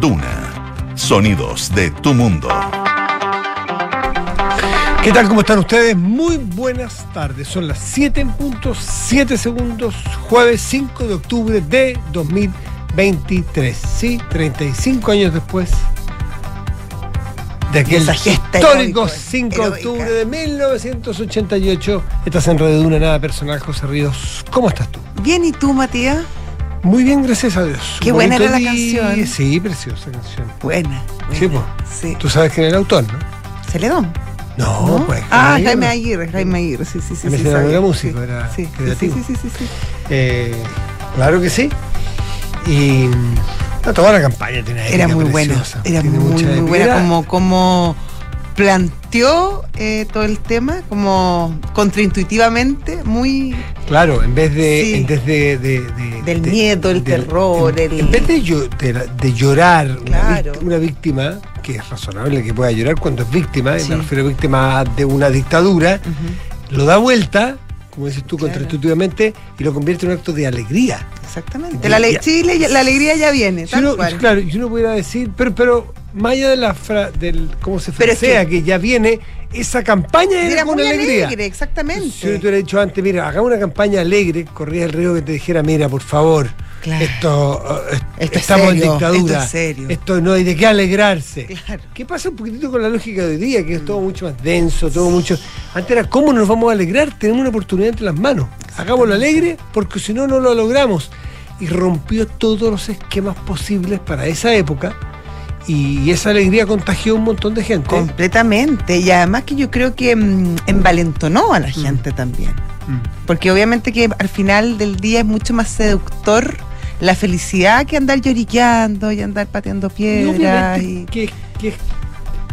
Duna. Sonidos de tu mundo. ¿Qué tal? ¿Cómo están ustedes? Muy buenas tardes. Son las 7 en punto, 7 segundos, jueves 5 de octubre de 2023. Sí, 35 años después de aquel histórico heroica, 5 de octubre de 1988. Estás en Red de Duna, nada personal, José Ríos. ¿Cómo estás tú? Bien, ¿y tú, Matías? Muy bien, gracias a Dios. Qué buena era la día. canción. Sí, preciosa canción. Buena. Sí, buena. Sí. Tú sabes quién era el autor, ¿no? Celedón. No, ¿no? pues. Ah, Jaime Jaime Aguirre. Jaime Aguirre, sí, sí, sí. Me sí, sabía. era músico, Sí, era sí, sí, creativo. Sí, sí, sí, sí, sí. Eh, claro que sí. Y no, toda la campaña tiene Era muy buena, era muy, muy buena como, como planteó eh, todo el tema, como contraintuitivamente, muy Claro, en vez de. Sí. En vez de, de- de- Del de- miedo, el del- terror, En, el- en vez de, llo- de, llorar una, víctima, que es razonable que pueda llorar cuando es víctima, y me refiero a víctima de una dictadura, lo da vuelta, como dices tú, Claro. contraintuitivamente, y lo convierte en un acto de alegría. exactamente. La, ale- ya- sí, le- la alegría ya viene, Si tal uno- cual. claro, y uno pudiera decir, pero, pero más allá de la fra- del cómo se es frasea, que, que- ya viene, esa campaña era, Era con muy alegría. alegre, exactamente. Si yo te hubiera dicho antes, mira, hagamos una campaña alegre, corría el río que te dijera, mira, por favor, Claro. esto, est- Esto es estamos serio, en dictadura. esto es serio. Esto no hay de qué alegrarse. Claro. ¿Qué pasa un poquitito con la lógica de hoy día? Que es todo mucho más denso, todo mucho. Antes era, ¿cómo nos vamos a alegrar? Tenemos una oportunidad entre las manos. Hagámoslo alegre, porque si no, no lo logramos. Y rompió todos los esquemas posibles para esa época. Y esa alegría contagió a un montón de gente. Completamente. Y además que yo creo que mm, envalentonó a la gente también. Mm. Porque obviamente que al final del día es mucho más seductor la felicidad que andar lloriqueando y andar pateando Y piedras. y- que, que-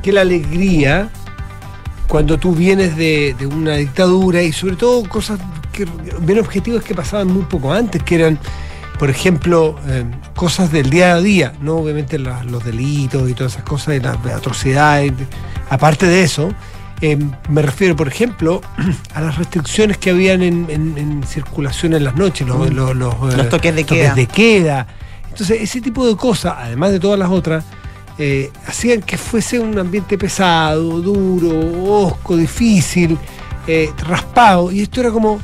que la alegría, cuando tú vienes de, de una dictadura y sobre todo cosas que bien objetivos que pasaban muy poco antes, que eran, por ejemplo, eh, cosas del día a día, no obviamente los delitos y todas esas cosas y las atrocidades. Aparte de eso, eh, me refiero, por ejemplo, a las restricciones que habían en, en- en circulación en las noches, los, los, los, eh, Los toques de queda. de queda. Entonces, ese tipo de cosas, además de todas las otras, eh, hacían que fuese un ambiente pesado, duro, osco, difícil, raspado. Y esto era como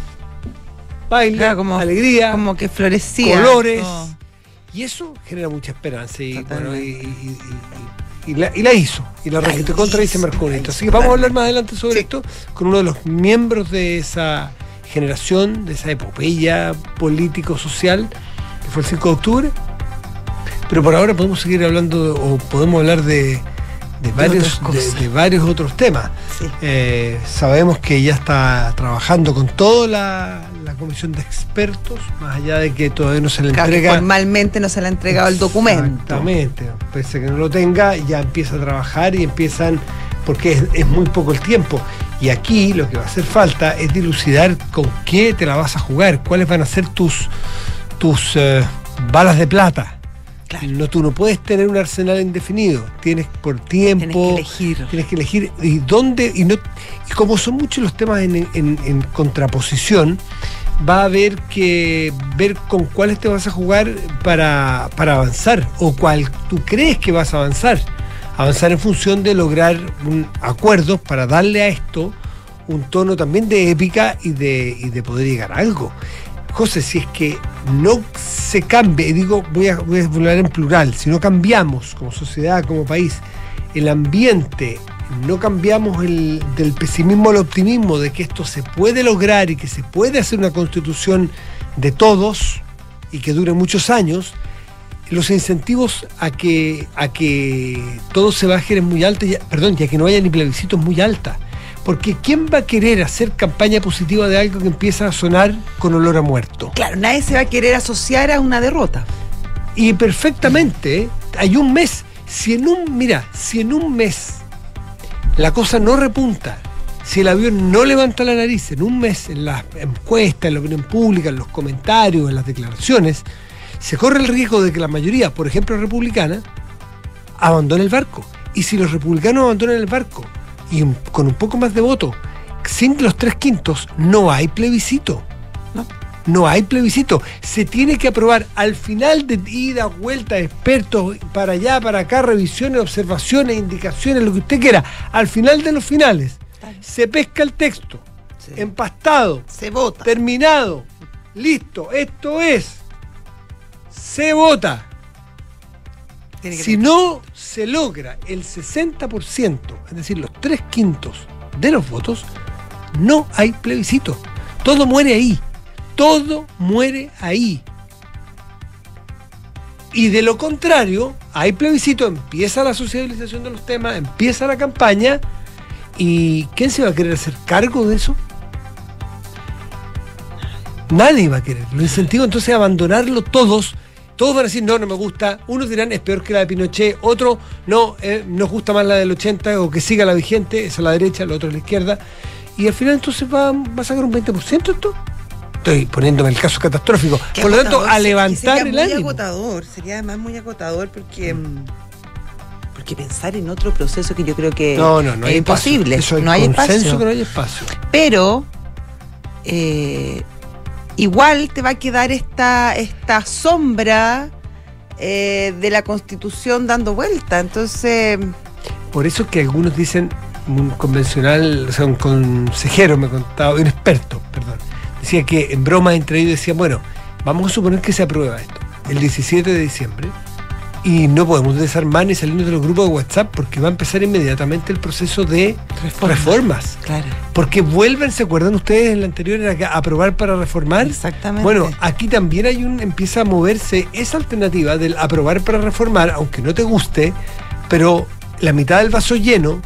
baile, Claro, como- alegría, como que florecía. colores. Y eso genera mucha esperanza. Y, Totalmente. bueno, y, y- y- y la, y la hizo. Y la La registró contra y se hizo, hizo, Así que vamos a hablar más adelante sobre Sí. esto con uno de los miembros de esa generación, de esa epopeya político-social, que fue el 5 de octubre. Pero por ahora podemos seguir hablando o podemos hablar de, de varios, otras de, cosas. de varios otros temas. Sí. Eh, sabemos que ya está trabajando con toda la, comisión de expertos, más allá de que todavía no se le Claro, entrega. formalmente no se le ha entregado el documento. Exactamente. Pese a que no lo tenga, ya empieza a trabajar y empiezan, porque es, es muy poco el tiempo. Y aquí lo que va a hacer falta es dilucidar con qué te la vas a jugar, cuáles van a ser tus, tus eh, balas de plata. Claro. No, tú no puedes tener un arsenal indefinido. Tienes por tiempo. Tienes que elegir. Tienes que elegir. Y dónde. Y, no, y como son muchos los temas en, en- en contraposición, va a haber que ver con cuáles te vas a jugar para, para avanzar. O cuál tú crees que vas a avanzar. Avanzar en función de lograr acuerdos para darle a esto un tono también de épica y de, y de poder llegar a algo. José, si es que no se cambia, y digo, voy a, voy a hablar en plural, si no cambiamos como sociedad, como país, el ambiente, no cambiamos el, del pesimismo al optimismo, de que esto se puede lograr y que se puede hacer una constitución de todos y que dure muchos años, los incentivos a que, a que todo se baje es muy alta, ya- perdón, ya que no haya ni plebiscitos muy alta. Porque ¿quién va a querer hacer campaña positiva de algo que empieza a sonar con olor a muerto? Claro, nadie se va a querer asociar a una derrota. Y perfectamente, ¿eh? hay un mes, si en un, mira, si en un mes la cosa no repunta, si el avión no levanta la nariz en un mes, en las encuestas, en la opinión pública, en los comentarios, en las declaraciones, se corre el riesgo de que la mayoría, por ejemplo republicana, abandone el barco. Y si los republicanos abandonan el barco y con un poco más de voto, sin los tres quintos, no hay plebiscito. ¿No? Hay plebiscito. Se tiene que aprobar al final de ida, vuelta, expertos, para allá, para acá, revisiones, observaciones, indicaciones, lo que usted quiera. Al final de los finales, se pesca el texto, Sí. empastado, Se vota. terminado, listo, esto es. Se vota. Tiene que Si no se logra el 60%, es decir, los tres quintos de los votos, no hay plebiscito. Todo muere ahí. Todo muere ahí. Y de lo contrario, hay plebiscito, empieza la socialización de los temas, empieza la campaña. ¿Y quién se va a querer hacer cargo de eso? Nadie va a querer. Lo incentivo entonces abandonarlo todos. Todos van a decir, no, no me gusta. Unos dirán, es peor que la de Pinochet. Otros, no, eh, nos gusta más la del 80 o que siga la vigente. Esa a la derecha, la otra a la izquierda. Y al final entonces va, va a sacar un 20% esto. Estoy poniéndome el caso catastrófico. Qué Por lo tanto, a levantar sería el muy ánimo. agotador, sería además muy agotador porque mm, porque pensar en otro proceso que yo creo que No, no, no es imposible, Eso no hay consenso espacio. que no hay espacio. Pero eh, igual te va a quedar esta esta sombra eh, de la Constitución dando vuelta, entonces Por eso es que algunos dicen, un convencional, o sea, un consejero me contaba, un experto, perdón, decía que en broma entre ellos decían, bueno, vamos a suponer que se aprueba esto, el 17 de diciembre, y no podemos desarmar ni salirnos de los grupos de WhatsApp porque va a empezar inmediatamente el proceso de Reforma. reformas. claro, Porque vuelven, ¿se acuerdan ustedes? En la anterior era que aprobar para reformar. exactamente. Bueno, aquí también hay un empieza a moverse esa alternativa del aprobar para reformar, aunque no te guste, pero la mitad del vaso lleno,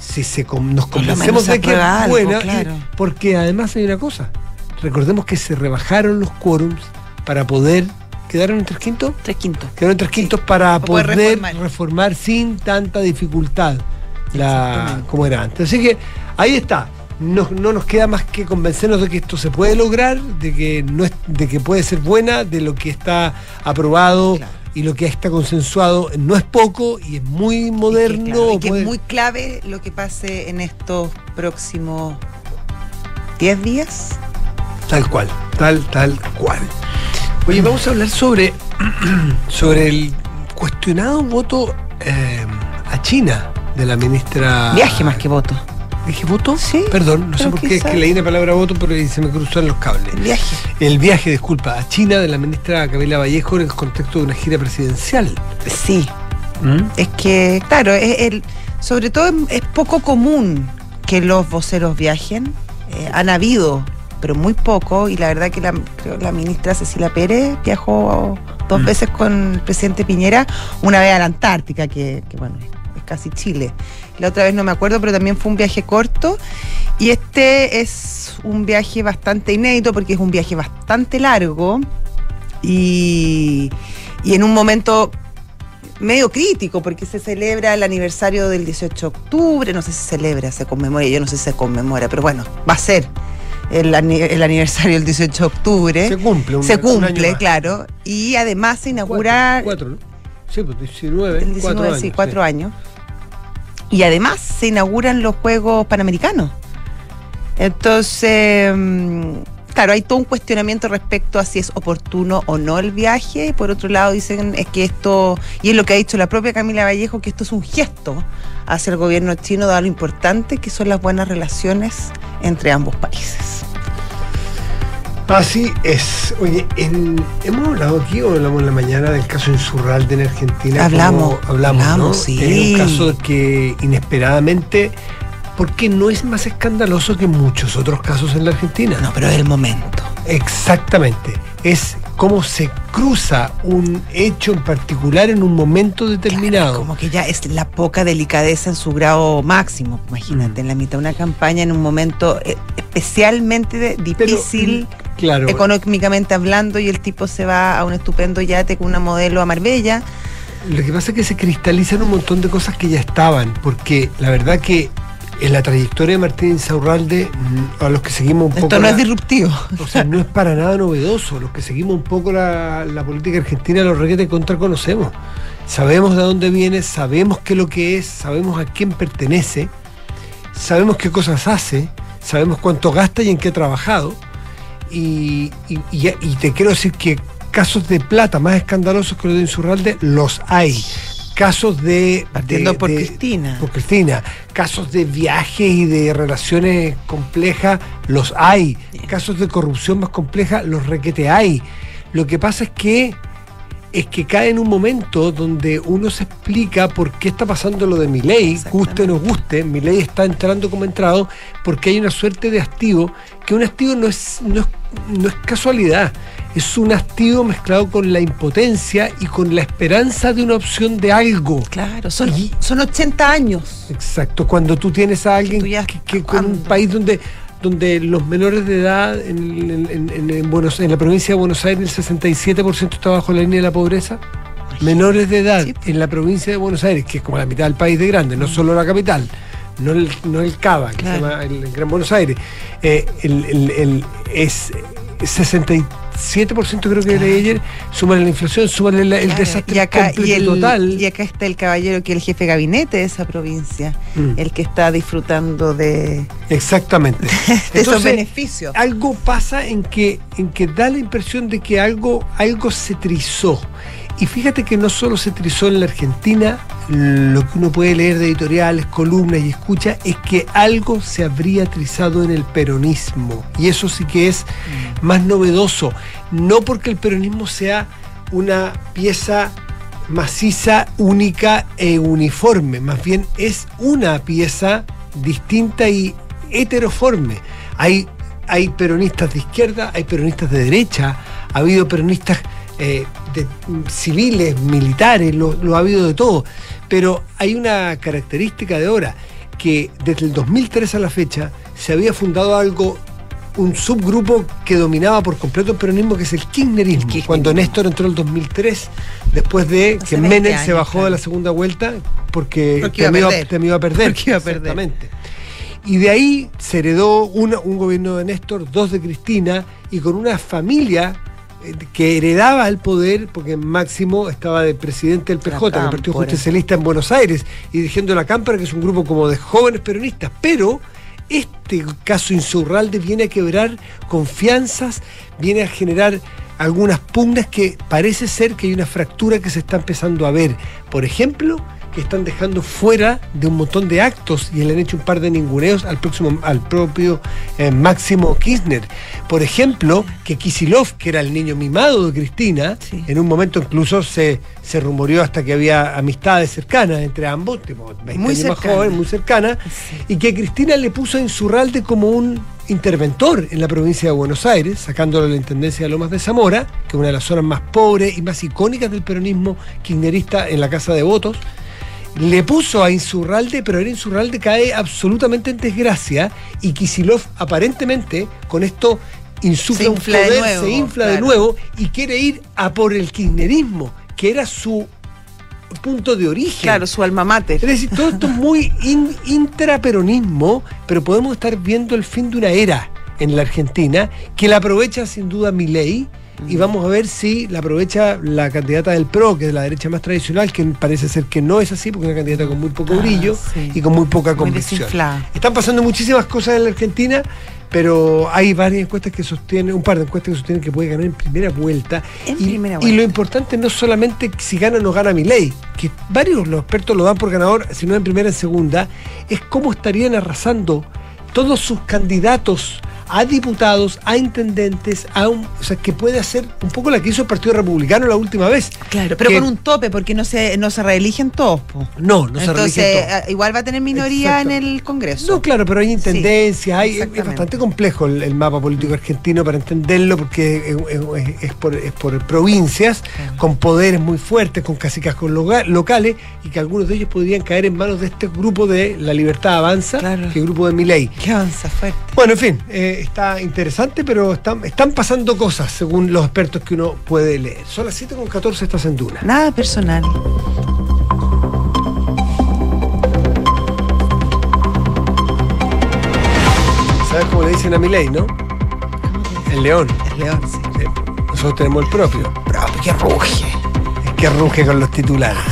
si se nos convencemos de que es algo, buena, claro. porque además hay una cosa, recordemos que se rebajaron los quórums para poder quedaron en tres quintos, tres quintos. quedaron en tres quintos para Para poder poder, reformar. reformar. sin tanta dificultad la, como era antes. Así que ahí está. No, no nos queda más que convencernos de que esto se puede lograr, de que no es, de que puede ser buena, de lo que está aprobado Claro. y lo que está consensuado no es poco y es muy moderno. Y que, claro, y que puede- es muy clave lo que pase en estos próximos 10 días. Tal cual, tal, tal cual. Oye, vamos a hablar sobre, sobre el cuestionado voto eh, a China de la ministra. Viaje más que voto. ¿Dije voto? Sí, Perdón, no sé por qué, es que leí la palabra voto, pero se me cruzó en los cables. El viaje. El viaje, disculpa, a China de la ministra Camila Vallejo en el contexto de una gira presidencial. Sí. ¿Mm? Es que, claro, es el, sobre todo es, es poco común que los voceros viajen. Eh, han habido, pero muy poco. Y la verdad que la, creo la ministra Cecilia Pérez viajó dos Mm. veces con el presidente Piñera, una vez a la Antártica, que, que, bueno, es casi Chile. La otra vez no me acuerdo, pero también fue un viaje corto. Y este es un viaje bastante inédito porque es un viaje bastante largo y, y en un momento medio crítico porque se celebra el aniversario del 18 de octubre, no sé si se celebra, se conmemora, yo no sé si se conmemora, pero bueno, va a ser el, el aniversario del 18 de octubre. Se cumple, un, Se un año cumple, más. claro. Y además se inaugura Cuatro, cuatro, ¿no? Sí, pues 19, el 19, cuatro años. sí, cuatro sí. años. Y además se inauguran los Juegos Panamericanos. Entonces, mm, claro, hay todo un cuestionamiento respecto a si es oportuno o no el viaje. Y por otro lado, dicen es que esto, y es lo que ha dicho la propia Camila Vallejo, que esto es un gesto hacia el gobierno chino, dado lo importante que son las buenas relaciones entre ambos países. Así es. Oye, en- hemos hablado aquí o hablamos en la mañana del caso Insurralde en Argentina. Hablamos, como hablamos, ¿no? sí. Es un caso que inesperadamente, porque no es más escandaloso que muchos otros casos en la Argentina. No, pero es el momento. Exactamente. Es cómo se cruza un hecho en particular en un momento determinado. Como que ya es la poca delicadeza en su grado máximo, imagínate, Mm. en la mitad de una campaña, en un momento eh, especialmente difícil claro. económicamente hablando, y el tipo se va a un estupendo yate con una modelo a Marbella. Lo que pasa es que se cristalizan un montón de cosas que ya estaban, porque la verdad que en la trayectoria de Martín Insaurralde, mm, a los que seguimos un poco. Esto no la- es disruptivo. o sea, no es para nada novedoso. Los que seguimos un poco la, la política argentina, los requetes contra conocemos. Sabemos de dónde viene, sabemos qué es lo que es, sabemos a quién pertenece, sabemos qué cosas hace, sabemos cuánto gasta y en qué ha trabajado. Y, y- y- y te quiero decir que casos de plata más escandalosos que los de Insurralde los hay. Casos de. Partiendo de- por de- Cristina. Por Cristina. Casos de viajes y de relaciones complejas los hay. Bien. Casos de corrupción más compleja los requete hay. Lo que pasa es que es que cae en un momento donde uno se explica por qué está pasando lo de Milei, guste o no guste, Milei está entrando como entrado, porque hay una suerte de hastío, que un hastío no es, no es, no es casualidad, es un hastío mezclado con la impotencia y con la esperanza de una opción de algo. Claro, son, y, son 80 años. Exacto, cuando tú tienes a alguien que, con un país donde donde los menores de edad en, en, en, en, en la provincia de Buenos Aires el 67% está bajo la línea de la pobreza. Menores de edad pues. en la provincia de Buenos Aires, que es como la mitad del país de grande, no mm. solo la capital, no el, no el Cava, que se llama el, Gran Buenos Aires, eh, el, el, es 63 7% creo que claro. leí ayer, súmale la inflación, súmale la, el desastre total. Y acá está el caballero que es el jefe de gabinete de esa provincia, mm. el que está disfrutando de... Exactamente. esos beneficios. Algo pasa en que, en que da la impresión de que algo, algo se trizó y fíjate que no solo se trizó en la Argentina, lo que uno puede leer de editoriales, columnas y escucha, es que algo se habría trizado en el peronismo. Y eso sí que es más novedoso. No porque el peronismo sea una pieza maciza, única e uniforme, más bien es una pieza distinta y heteroforme. Hay, hay peronistas de izquierda, hay peronistas de derecha, ha habido peronistas eh, de- civiles, militares, lo, lo ha habido de todo. Pero hay una característica de ahora, que desde el 2003 a la fecha se había fundado algo un subgrupo que dominaba por completo el peronismo, que es el kirchnerismo. El kirchnerismo. Cuando Néstor entró en el 2003, después de Hace que 20 Menem se bajó de la segunda vuelta porque, Porque iba a temió, perder. temió a perder. Porque iba a perder. Exactamente. Y de ahí se heredó una- un gobierno de Néstor, dos de Cristina, y con una familia que heredaba el poder, porque Máximo estaba de presidente del PJ, del Partido. Justicialista en Buenos Aires, y dirigiendo la Cámpara, que es un grupo como de jóvenes peronistas. Pero este caso Insurralde viene a quebrar confianzas, viene a generar algunas pugnas que parece ser que hay una fractura que se está empezando a ver. Por ejemplo, que están dejando fuera de un montón de actos y le han hecho un par de ninguneos al próximo al propio eh, Máximo Kirchner. Por ejemplo, que Kisilov, que era el niño mimado de Cristina, Sí. en un momento incluso se, se rumoreó hasta que había amistades cercanas entre ambos, tipo 20 Muy años más joven, muy cercana, Sí. y que Cristina le puso a Insurralde como un interventor en la provincia de Buenos Aires, sacándolo de la Intendencia de Lomas de Zamora, que es una de las zonas más pobres y más icónicas del peronismo kirchnerista en la Casa de Votos. Le puso a Insurralde, pero ahora Insurralde cae absolutamente en desgracia y Kisilov aparentemente con esto insufla Se un infla de poder, nuevo, se infla de nuevo y quiere ir a por el kirchnerismo, que era su punto de origen. Claro, su alma mater. Es decir, todo esto es muy in- intraperonismo, pero podemos estar viendo el fin de una era en la Argentina que la aprovecha sin duda Milei y vamos a ver si la aprovecha la candidata del PRO, que es la derecha más tradicional, que parece ser que no es así, porque es una candidata con muy poco Ah, brillo sí. y con muy poca convicción. Están pasando muchísimas cosas en la Argentina, pero hay varias encuestas que sostienen, un par de encuestas que sostienen que puede ganar en primera vuelta. En y, primera y vuelta. lo importante no solamente si gana o no gana mi ley, que varios los expertos lo dan por ganador, si no en primera, en segunda, es cómo estarían arrasando todos sus candidatos a diputados, a intendentes, a un, o sea, que puede hacer un poco la que hizo el Partido Republicano la última vez. Claro, pero Que- con un tope, porque no se, no se reeligen todos. po. No, no se Entonces, reeligen todos. eh, igual va a tener minoría en el Congreso. No, claro, pero hay intendencias, hay, es- bastante complejo el, el mapa político argentino para entenderlo porque es, es- es por, es por provincias Claro. con poderes muy fuertes, con casicazgos loga- locales y que algunos de ellos podrían caer en manos de este grupo de La Libertad Avanza, Claro. que es el grupo de Milei. Qué avanza fuerte. Bueno, en fin, eh, está interesante, pero están, están pasando cosas según los expertos que uno puede leer. Son las 7.14, estás en Duna. Nada personal. ¿Sabes cómo le dicen a Milei, no? El león. El león, sí. Sí, Nosotros tenemos el propio. Propio, que ruge. Es que ruge con los titulares.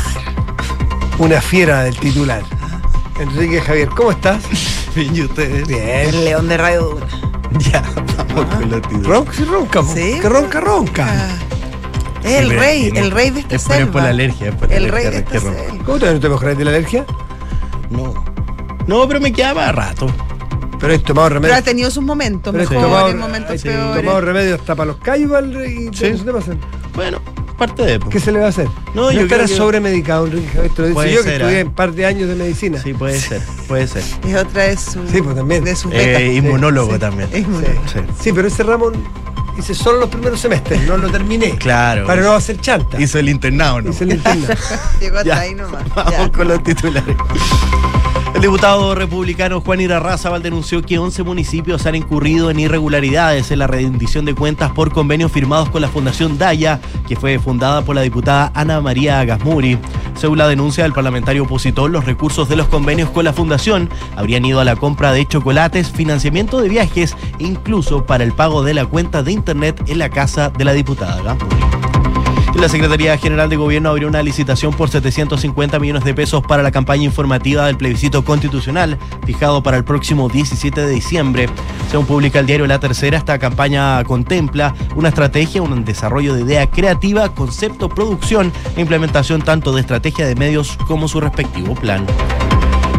Una fiera del titular. Enrique Javier, ¿cómo estás? Bien, ¿y ustedes? Bien. El león de Radio Duna. Ya, vamos con los títulos. Ronca, sí, ronca. Sí, Que ronca, ronca. Ah. Es el Sí, rey, tiene- el rey de esta es por- es selva. por la alergia, es por la el alergia rey de esta selva. ¿Cómo te no te mejoras de la alergia? No. No, pero me queda para rato. Pero has tomado Pero remedio. ha tenido sus momentos Pero mejores, tomado, momentos has peores. tomado remedio hasta para los callos y Sí. no se te pasan. Bueno, parte de. ¿Qué se le va a hacer? No, No, yo estará creo que- sobremedicado, Enrique Javier. Te lo dice Puede yo que ser, estudié ¿ah? un par de años de medicina. Sí, puede ser, puede ser. Es otra de sus Sí, pues, también. de sus becas. Eh, inmunólogo Sí, también. es inmunólogo. Sí. Sí, pero ese ramo hice solo los primeros semestres, no lo terminé. Claro. Para no hacer chanta. Hizo el internado, ¿no? Hice el interno. Llegó hasta Ya. ahí nomás. Vamos Ya. con los titulares. El diputado republicano Juan Irarrázaval denunció que 11 municipios han incurrido en irregularidades en la rendición de cuentas por convenios firmados con la Fundación Daya, que fue fundada por la diputada Ana María Gasmuri. Según la denuncia del parlamentario opositor, los recursos de los convenios con la Fundación habrían ido a la compra de chocolates, financiamiento de viajes e incluso para el pago de la cuenta de internet en la casa de la diputada Gasmuri. La Secretaría General de Gobierno abrió una licitación por 750 millones de pesos para la campaña informativa del plebiscito constitucional, fijado para el próximo 17 de diciembre. Según publica el diario La Tercera, esta campaña contempla una estrategia, un desarrollo de idea creativa, concepto, producción e implementación tanto de estrategia de medios como su respectivo plan.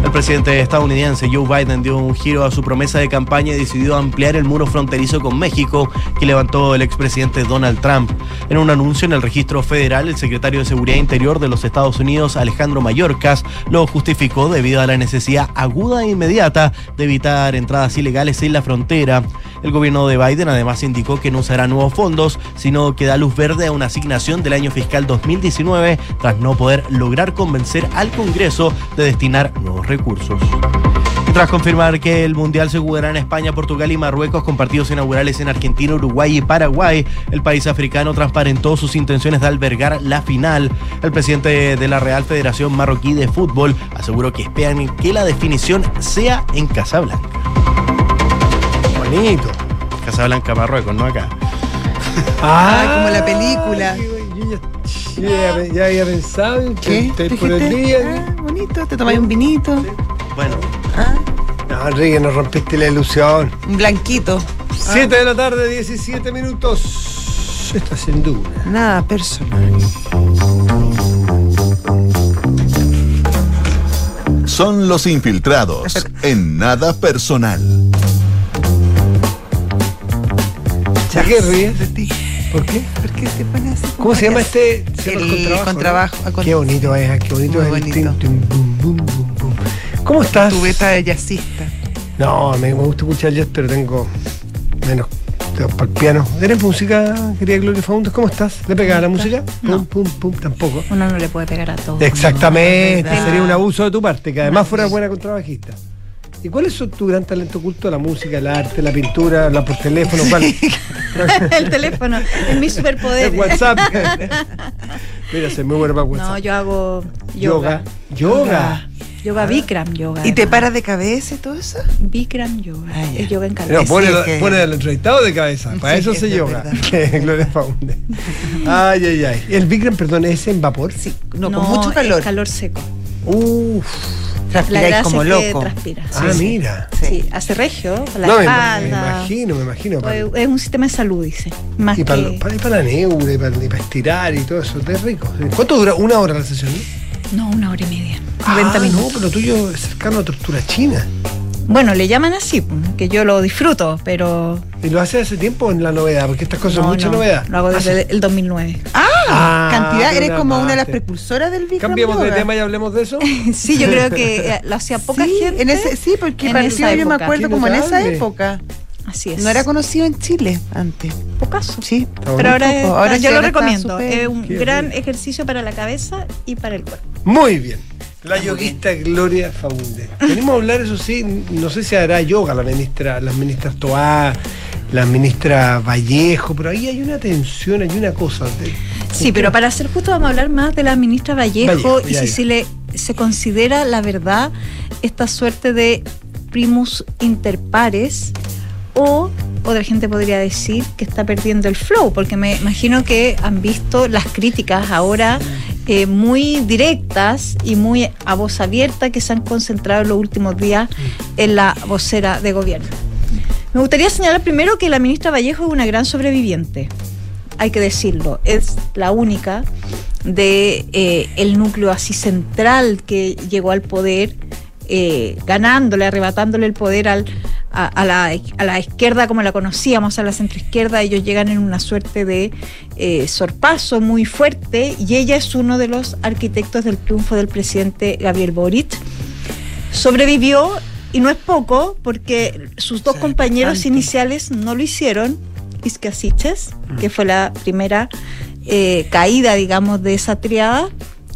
El presidente estadounidense Joe Biden dio un giro a su promesa de campaña y decidió ampliar el muro fronterizo con México que levantó el expresidente Donald Trump. En un anuncio en el registro federal, el secretario de Seguridad Interior de los Estados Unidos, Alejandro Mayorkas, lo justificó debido a la necesidad aguda e inmediata de evitar entradas ilegales en la frontera. El gobierno de Biden además indicó que no usará nuevos fondos, sino que da luz verde a una asignación del año fiscal 2019 tras no poder lograr convencer al Congreso de destinar nuevos recursos. Tras confirmar que el Mundial se jugará en España, Portugal y Marruecos con partidos inaugurales en Argentina, Uruguay y Paraguay, el país africano transparentó sus intenciones de albergar la final. El presidente de la Real Federación Marroquí de Fútbol aseguró que esperan que la definición sea en Casablanca. Bonito. Casablanca, Marruecos, no acá. Ah, como la película. Yo ya, yo ya- ya había pensado en ¿Qué? que te- por el día. Ah, bonito, te tomáis un vinito. Bueno, Ah, No, Enrique, nos rompiste la ilusión. un blanquito. 7 de la tarde, 17 minutos. Esto es sin duda. Nada personal. Son los infiltrados en nada personal. ¿De qué ríes? De ti. ¿Por qué? ¿Por qué te pones así? ¿Cómo se llama este? Se llama El contrabajo. ¿no? Ah, con- Qué bonito es, qué bonito Muy es bonito. ¿Cómo estás? Tu beta de jazzista. No, me, me gusta escuchar jazz, pero tengo menos para el piano. ¿Eres música, querida Gloria Faundes? ¿Cómo estás? ¿Le pegaba la música? No. Pum, pum, pum, tampoco. Uno no le puede pegar a todo. Exactamente, No, sería un abuso de tu parte, que además No. fuera buena contrabajista. ¿Y cuál es tu gran talento oculto? La música, el arte, la pintura, la por teléfono, ¿cuál? el teléfono es mi superpoder. el WhatsApp. Mira, soy muy bueno para WhatsApp. No, yo hago yoga. yoga. Yoga. Yoga Bikram yoga. ¿Y te paras de cabeza y todo eso? Bikram yoga. Ah, yoga en No, cabeza. pone, Sí, es que- pone al entrevistado de cabeza. Para Sí, eso es se de yoga. Gloria Faunde. Ay, ay, ay. El Bikram, perdón, ¿es en vapor? Sí, no, con mucho calor. es calor seco. Uf. Transpiráis como es que loco. transpira. Ah, sí, mira. Sí, hace regio, la No, me, espalda. me imagino, me imagino. para- Pues, es un sistema de salud, dice. Más y para, que. para, y para la neura, y para, y para estirar y todo eso. Es rico. ¿Cuánto dura? ¿Una hora la sesión? no? Una hora y media. Ah, 90 minutos. No, pero tuyo es cercano a tortura china. Bueno, le llaman así, pues, que yo lo disfruto, pero. ¿Y lo hace hace tiempo en la novedad? Porque estas cosas son mucha no, novedad. Lo hago Ah, desde sí. el 2009. Ah, Cantidad, pero eres como una de las precursoras del Bikram Cambiemos de tema y hablemos de eso. Sí, yo creo que eh, lo hacía poca sí, gente. En ese, sí, porque en esa yo me época. acuerdo como en esa época. Así es. No era conocido en Chile antes. pocaso. Sí. Pero ahora, es- Ahora yo lo recomiendo. Es un Qué gran rico. ejercicio para la cabeza y para el cuerpo. Muy bien. La yoguista Gloria Faunde. Venimos a hablar, eso sí, no sé si hará yoga la ministra, las ministras Toá, la ministra Vallejo, pero ahí hay una tensión, hay una cosa. de- Sí, pero para ser justo vamos a hablar más de la ministra Vallejo, Vallejo, y ya, si ya. se le se considera la verdad esta suerte de primus inter pares o otra gente podría decir que está perdiendo el flow, porque me imagino que han visto las críticas ahora eh, muy directas y muy a voz abierta que se han concentrado en los últimos días en la vocera de gobierno. Me gustaría señalar primero que la ministra Vallejo es una gran sobreviviente, hay que decirlo, es la única de eh, el núcleo así central que llegó al poder, eh, ganándole, arrebatándole el poder al, a, la, a la izquierda como la conocíamos, a la centroizquierda, ellos llegan en una suerte de eh, sorpaso muy fuerte y ella es uno de los arquitectos del triunfo del presidente Gabriel Boric. Sobrevivió y no es poco porque sus dos compañeros iniciales no lo hicieron, Isca Siches, que fue la primera eh, caída, digamos, de esa triada,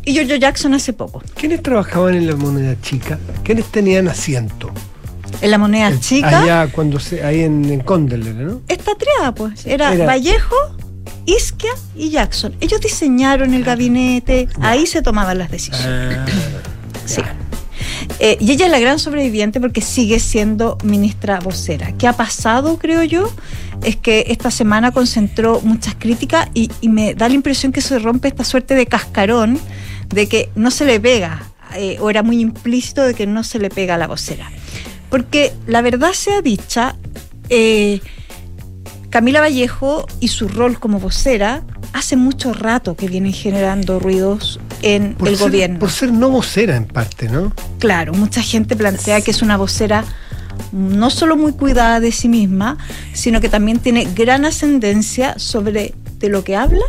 y Giorgio Jackson hace poco. ¿Quiénes trabajaban en la moneda chica? ¿Quiénes tenían asiento? En la moneda El- chica, Allá cuando se, ahí en, en Condel, ¿no? esta triada, pues, era, Era- Vallejo, Isquia y Jackson. Ellos diseñaron el gabinete, ahí se tomaban las decisiones. Ah, Sí. Eh, y ella es la gran sobreviviente porque sigue siendo ministra vocera. ¿Qué ha pasado, creo yo? Es que esta semana concentró muchas críticas y, me da la impresión que se rompe esta suerte de cascarón de que no se le pega, eh, o era muy implícito de que no se le pega a la vocera. Porque la verdad sea dicha, eh, Camila Vallejo y su rol como vocera hace mucho rato que vienen generando ruidos en por el ser, gobierno. Por ser no vocera en parte, ¿no? Claro, mucha gente plantea que es una vocera no solo muy cuidada de sí misma, sino que también tiene gran ascendencia sobre de lo que habla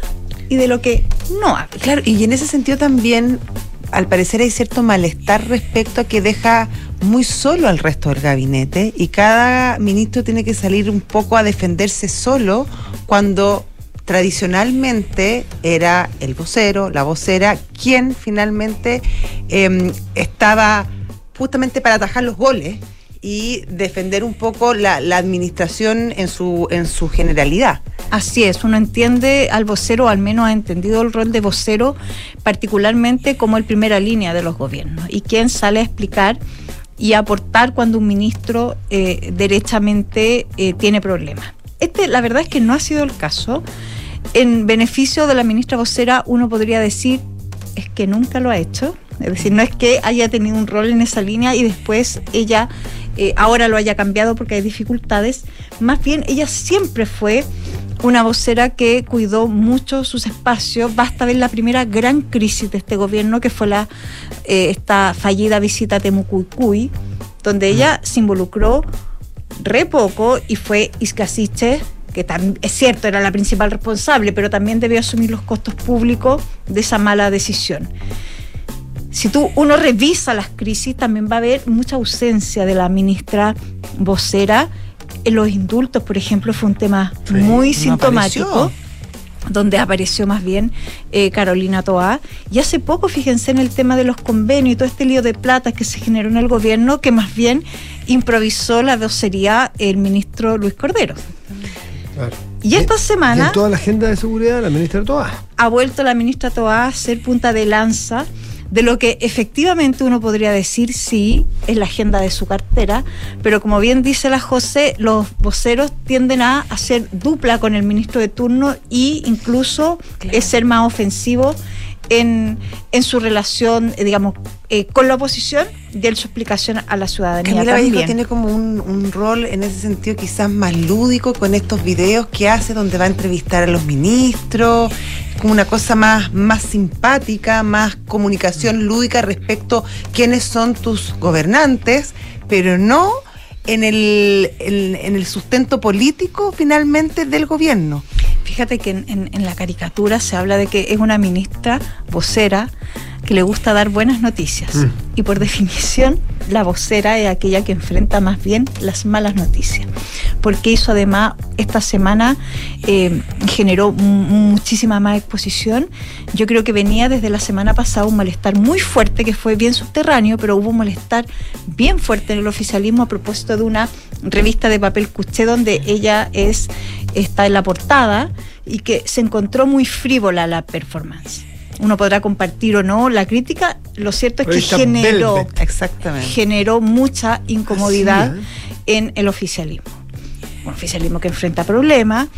y de lo que no habla. Claro, y en ese sentido también, al parecer hay cierto malestar respecto a que deja muy solo al resto del gabinete y cada ministro tiene que salir un poco a defenderse solo cuando tradicionalmente era el vocero, la vocera, quien finalmente eh, estaba justamente para atajar los goles y defender un poco la, administración en su, en su generalidad. Así es, uno entiende al vocero, al menos ha entendido el rol de vocero, particularmente como el primera línea de los gobiernos y quien sale a explicar y aportar cuando un ministro eh, derechamente eh, tiene problemas. Este, la verdad es que no ha sido el caso. En beneficio de la ministra vocera, uno podría decir es que nunca lo ha hecho. Es decir, no es que haya tenido un rol en esa línea y después ella eh, ahora lo haya cambiado porque hay dificultades. Más bien, ella siempre fue una vocera que cuidó mucho sus espacios. Basta ver la primera gran crisis de este gobierno, que fue la eh, esta fallida visita a Temucuicuy, donde ella se involucró re poco y fue Iscasiche, que es cierto, era la principal responsable, pero también debió asumir los costos públicos de esa mala decisión. Si tú uno revisa las crisis, también va a haber mucha ausencia de la ministra vocera. En los indultos, por ejemplo, fue un tema Sí, muy sintomático apareció. donde apareció más bien eh, Carolina Toá. Y hace poco, fíjense en el tema de los convenios y todo este lío de plata que se generó en el gobierno, que más bien improvisó la vocería el ministro Luis Cordero. Claro. Y esta Y semana en toda la agenda de seguridad, la ministra Toa. ha vuelto la ministra Toá a ser punta de lanza de lo que efectivamente uno podría decir sí es la agenda de su cartera, pero como bien dice la José, los voceros tienden a hacer dupla con el ministro de turno e incluso Claro. es ser más ofensivo en, en su relación, eh, digamos, eh, con la oposición y en su explicación a la ciudadanía Camila Vallejo también. tiene como un, un rol en ese sentido quizás más lúdico con estos videos que hace donde va a entrevistar a los ministros, como una cosa más, más simpática, más comunicación lúdica respecto a quiénes son tus gobernantes, pero no en el, en- el sustento político finalmente del gobierno. Fíjate que en, en- en la caricatura se habla de que es una ministra vocera que le gusta dar buenas noticias. Mm. Y por definición, la vocera es aquella que enfrenta más bien las malas noticias. Porque hizo además esta semana, eh, generó mu- muchísima más exposición. Yo creo que venía desde la semana pasada un malestar muy fuerte que fue bien subterráneo, pero hubo un malestar bien fuerte en el oficialismo a propósito de una revista de papel cuché donde ella es está en la portada y que se encontró muy frívola la performance. Uno podrá compartir o no la crítica, lo cierto es que generó, Velvet. Exactamente. generó mucha incomodidad Así, en el oficialismo. Un oficialismo que enfrenta problemas,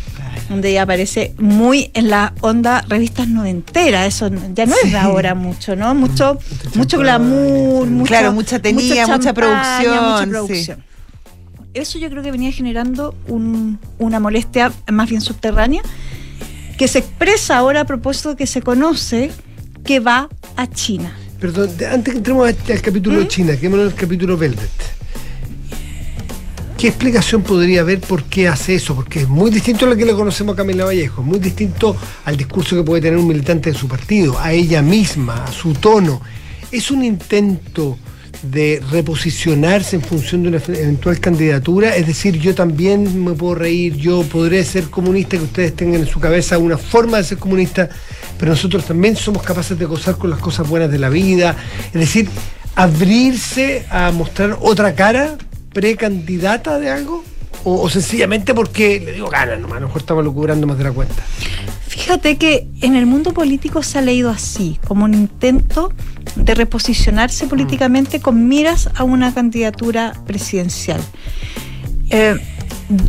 donde ella aparece muy en la onda revistas noventeras, eso ya no es de ahora mucho, ¿no? Mucho, mucho glamour, mucho- Claro, mucha tenía, mucha champaña, producción, mucha sí. producción. eso yo creo que venía generando un- una molestia más bien subterránea, que se expresa ahora a propósito que se conoce que va a China. Perdón, de- antes que entremos al, capítulo ¿Mm? de China, quedémonos en el capítulo Velvet. ¿Qué explicación podría haber por qué hace eso? Porque es muy distinto a lo que le conocemos a Camila Vallejo, muy distinto al discurso que puede tener un militante de su partido, a ella misma, a su tono. Es un intento de reposicionarse en función de una eventual candidatura, es decir, yo también me puedo reír, yo podré ser comunista, que ustedes tengan en su cabeza una forma de ser comunista, pero nosotros también somos capaces de gozar con las cosas buenas de la vida, es decir, abrirse a mostrar otra cara precandidata de algo, o, sencillamente porque le digo ganas nomás, a lo mejor estamos lucubrando más de la cuenta. Fíjate que en el mundo político se ha leído así, como un intento de reposicionarse políticamente con miras a una candidatura presidencial. Eh,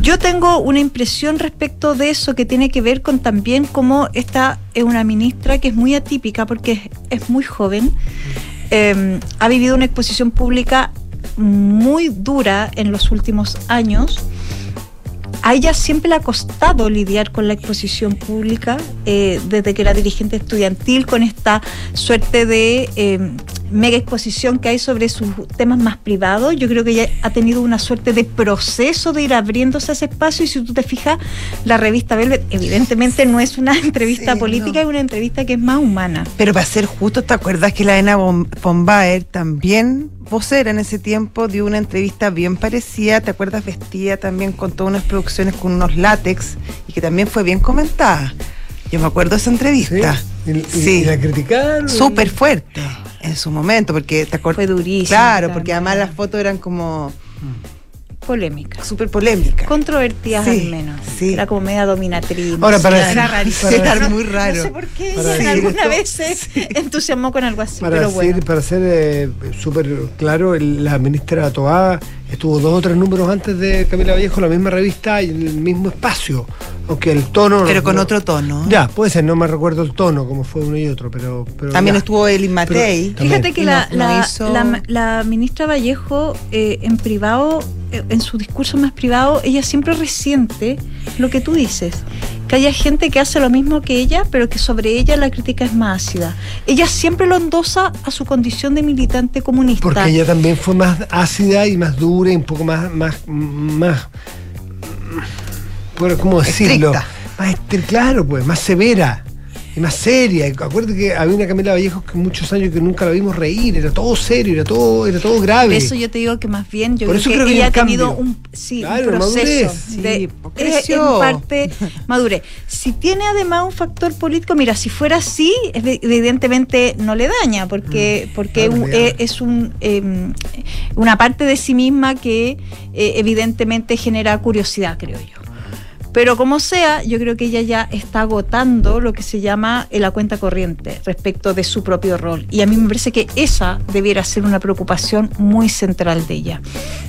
yo tengo una impresión respecto de eso que tiene que ver con también cómo esta es una ministra que es muy atípica porque es, es muy joven, eh, ha vivido una exposición pública muy dura en los últimos años. A ella siempre le ha costado lidiar con la exposición pública eh, desde que era dirigente estudiantil, con esta suerte de eh, mega exposición que hay sobre sus temas más privados. Yo creo que ella ha tenido una suerte de proceso de ir abriéndose a ese espacio y si tú te fijas, la revista Velvet evidentemente no es una entrevista Sí, política, no. es una entrevista que es más humana. Pero para ser justo, ¿te acuerdas que la Ena von Baer también, vocera en ese tiempo, dio una entrevista bien parecida? ¿Te acuerdas? Vestida también con todas unas producciones con unos látex y que también fue bien comentada. Yo me acuerdo de esa entrevista. ¿Y, y- Sí. y la criticaron? Súper fuerte en su momento, porque te acuerdas. Fue durísimo. Claro, porque además las fotos eran como Polémica. súper polémicas. Controvertidas Sí, al menos. sí. Era como media dominatriz. Ahora, para era decir- rarísimo. para- Era muy raro. No sé por qué Para ella decir alguna esto- vez se entusiasmó con algo así, Para, pero decir- bueno. para ser eh, súper claro, el- la ministra Toá estuvo dos o tres números antes de Camila Vallejo en la misma revista y el mismo espacio, aunque el tono... Pero no- con no- otro tono. Ya, puede ser, no me recuerdo el tono, como fue uno y otro, pero... pero También ya. estuvo Elin Matei. También. Fíjate que Y la, no- no la- hizo- la- la ministra Vallejo eh, en privado, eh, en su discurso más privado, ella siempre resiente lo que tú dices, que haya gente que hace lo mismo que ella, pero que sobre ella la crítica es más ácida. Ella siempre lo endosa a su condición de militante comunista. Porque ella también fue más ácida y más dura y un poco más, más, más, ¿cómo decirlo? Estricta. Más claro, pues, más severa y más seria. Acuérdate que había una Camila Vallejo que muchos años que nunca la vimos reír, era todo serio, era todo, era todo grave. Por eso yo te digo que más bien yo Por creo eso que creo que hay ella ha tenido un, sí, Claro, un proceso madurez. de Sí, creció. en parte madurez. Si tiene además un factor político, mira, si fuera así, ev- evidentemente no le daña, porque, porque claro, ya. eh, es un eh, una parte de sí misma que eh, evidentemente genera curiosidad, creo yo. Pero como sea, yo creo que ella ya está agotando lo que se llama eh, la cuenta corriente respecto de su propio rol. Y a mí me parece que esa debiera ser una preocupación muy central de ella.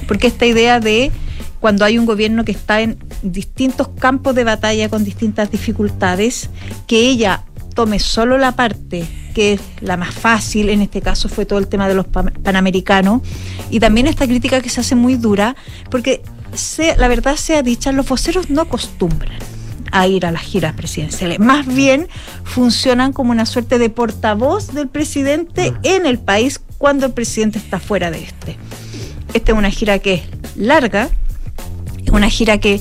Porque esta idea de cuando hay un gobierno que está en distintos campos de batalla con distintas dificultades, que ella tome solo la parte que es la más fácil, en este caso fue todo el tema de los pan- panamericanos, y también esta crítica que se hace muy dura, porque se- la verdad sea dicha, los voceros no acostumbran a ir a las giras presidenciales, más bien funcionan como una suerte de portavoz del presidente en el país cuando el presidente está fuera de este. Esta es una gira que es larga, es una gira que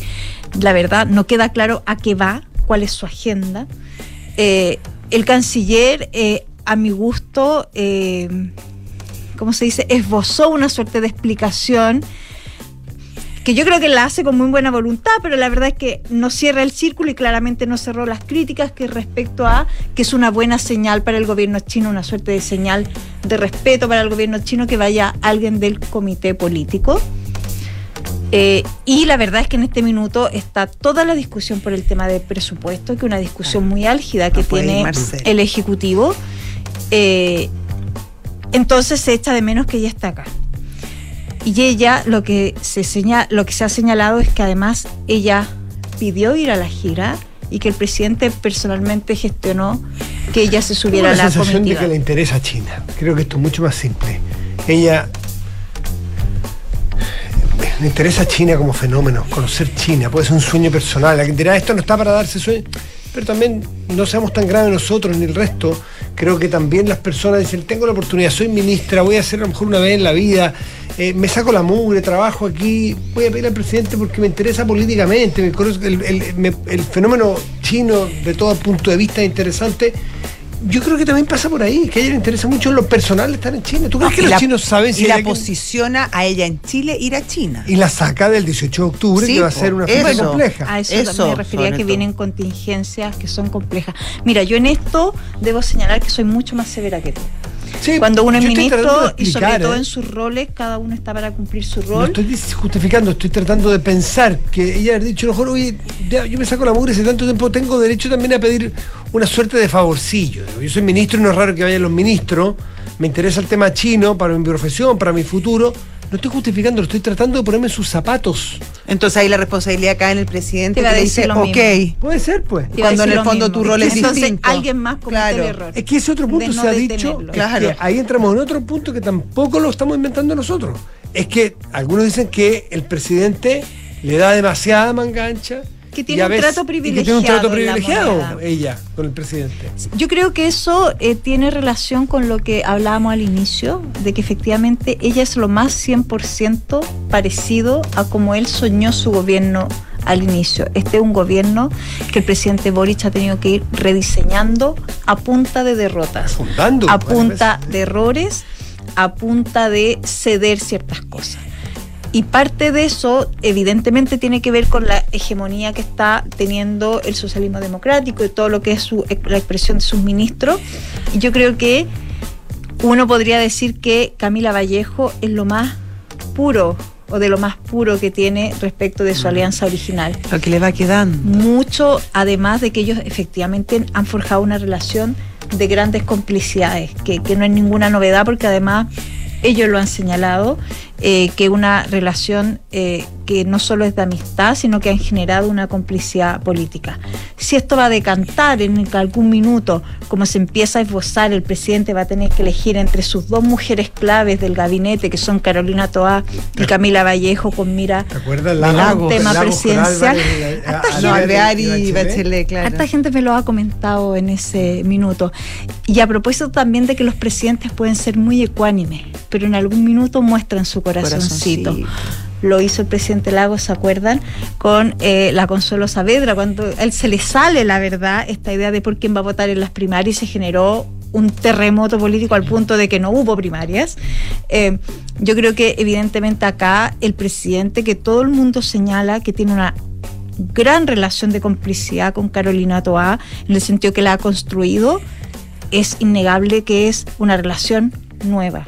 la verdad no queda claro a qué va, cuál es su agenda. Eh, el canciller, eh, a mi gusto, eh, ¿cómo se dice? Esbozó una suerte de explicación que yo creo que la hace con muy buena voluntad, pero la verdad es que no cierra el círculo y claramente no cerró las críticas que respecto a que es una buena señal para el gobierno chino, una suerte de señal de respeto para el gobierno chino que vaya alguien del comité político. Eh, y la verdad es que en este minuto está toda la discusión por el tema del presupuesto, que es una discusión muy álgida que No tiene el Ejecutivo. Eh, entonces se echa de menos que ella está acá. Y ella lo que se señala, lo que se ha señalado es que además ella pidió ir a la gira y que el presidente personalmente gestionó que ella se Tengo subiera a la la sensación de que le interesa a China. Creo que esto es mucho más simple. Ella me interesa China como fenómeno, conocer China, puede ser un sueño personal. Alguien dirá, esto no está para darse sueño, pero también no seamos tan graves nosotros ni el resto. Creo que también las personas dicen, tengo la oportunidad, soy ministra, voy a hacer a lo mejor una vez en la vida, eh, me saco la mugre, trabajo aquí, voy a pedir al presidente porque me interesa políticamente, me el, el- el fenómeno chino de todo punto de vista es interesante. Yo creo que también pasa por ahí, que a ella le interesa mucho lo personal estar en China. ¿Tú crees que Y los la- chinos saben si Y la alguien- posiciona a ella en Chile ir a China. y la saca del 18 de octubre, Sí, que va a ser una fecha compleja. A eso, Eso, también me refería que vienen contingencias que son complejas. Mira, yo en esto debo señalar que soy mucho más severa que tú. Sí, Cuando uno es estoy ministro y sobre todo ¿eh? en sus roles, cada uno está para cumplir su No rol. estoy dis- justificando, estoy tratando de pensar que ella ha dicho, a lo mejor, oye, ya, yo me saco la mugre hace tanto tiempo, tengo derecho también a pedir una suerte de favorcillo. Yo soy ministro y no es raro que vayan los ministros, me interesa el tema chino para mi profesión, para mi futuro. No estoy justificando, lo estoy tratando de ponerme sus zapatos. Entonces ahí la responsabilidad cae en el presidente que le dice, lo mismo. ok. Puede ser, pues. Cuando en el fondo mismo. tu rol es Entonces, distinto. alguien más comete Claro. el error. Es que ese otro punto no se ha dicho, es Claro. que ahí entramos en otro punto que tampoco lo estamos inventando nosotros. Es que algunos dicen que el presidente le da demasiada mangancha. Que tiene un trato y que tiene un trato privilegiado privilegiado ella con el presidente. Yo creo que eso eh, tiene relación con lo que hablábamos al inicio, de que efectivamente ella es lo más 100% parecido a como él soñó su gobierno al inicio. Este es un gobierno que el presidente Boric ha tenido que ir rediseñando a punta de derrotas, Fundando. a punta de errores, a punta de ceder ciertas cosas. Y parte de eso, evidentemente, tiene que ver con la hegemonía que está teniendo el socialismo democrático y todo lo que es su- la expresión de sus ministros. Y yo creo que uno podría decir que Camila Vallejo es lo más puro o de lo más puro que tiene respecto de su alianza original Lo que le va quedando. mucho, además de que ellos efectivamente han forjado una relación de grandes complicidades, que, que no es ninguna novedad porque además ellos lo han señalado, eh, que una relación eh, que no solo es de amistad, sino que han generado una complicidad política. Si esto va a decantar en algún minuto, como se empieza a esbozar, el presidente va a tener que elegir entre sus dos mujeres claves del gabinete, que son Carolina Toá y Camila Vallejo, con mira Lago, lago. tema Lago presidencial. A-. Harta gente me lo ha comentado en ese minuto. Y a propósito también de que los presidentes pueden ser muy ecuánimes, pero en algún minuto muestran su corazoncito. Corazoncito. Lo hizo el presidente Lagos, ¿se acuerdan? Con eh, la Consuelo Saavedra, cuando a él se le sale, la verdad, esta idea de por quién va a votar en las primarias y se generó un terremoto político al punto de que no hubo primarias. Eh, yo creo que evidentemente acá el presidente, que todo el mundo señala que tiene una gran relación de complicidad con Carolina Toá, en el sentido que la ha construido, es innegable que es una relación nueva.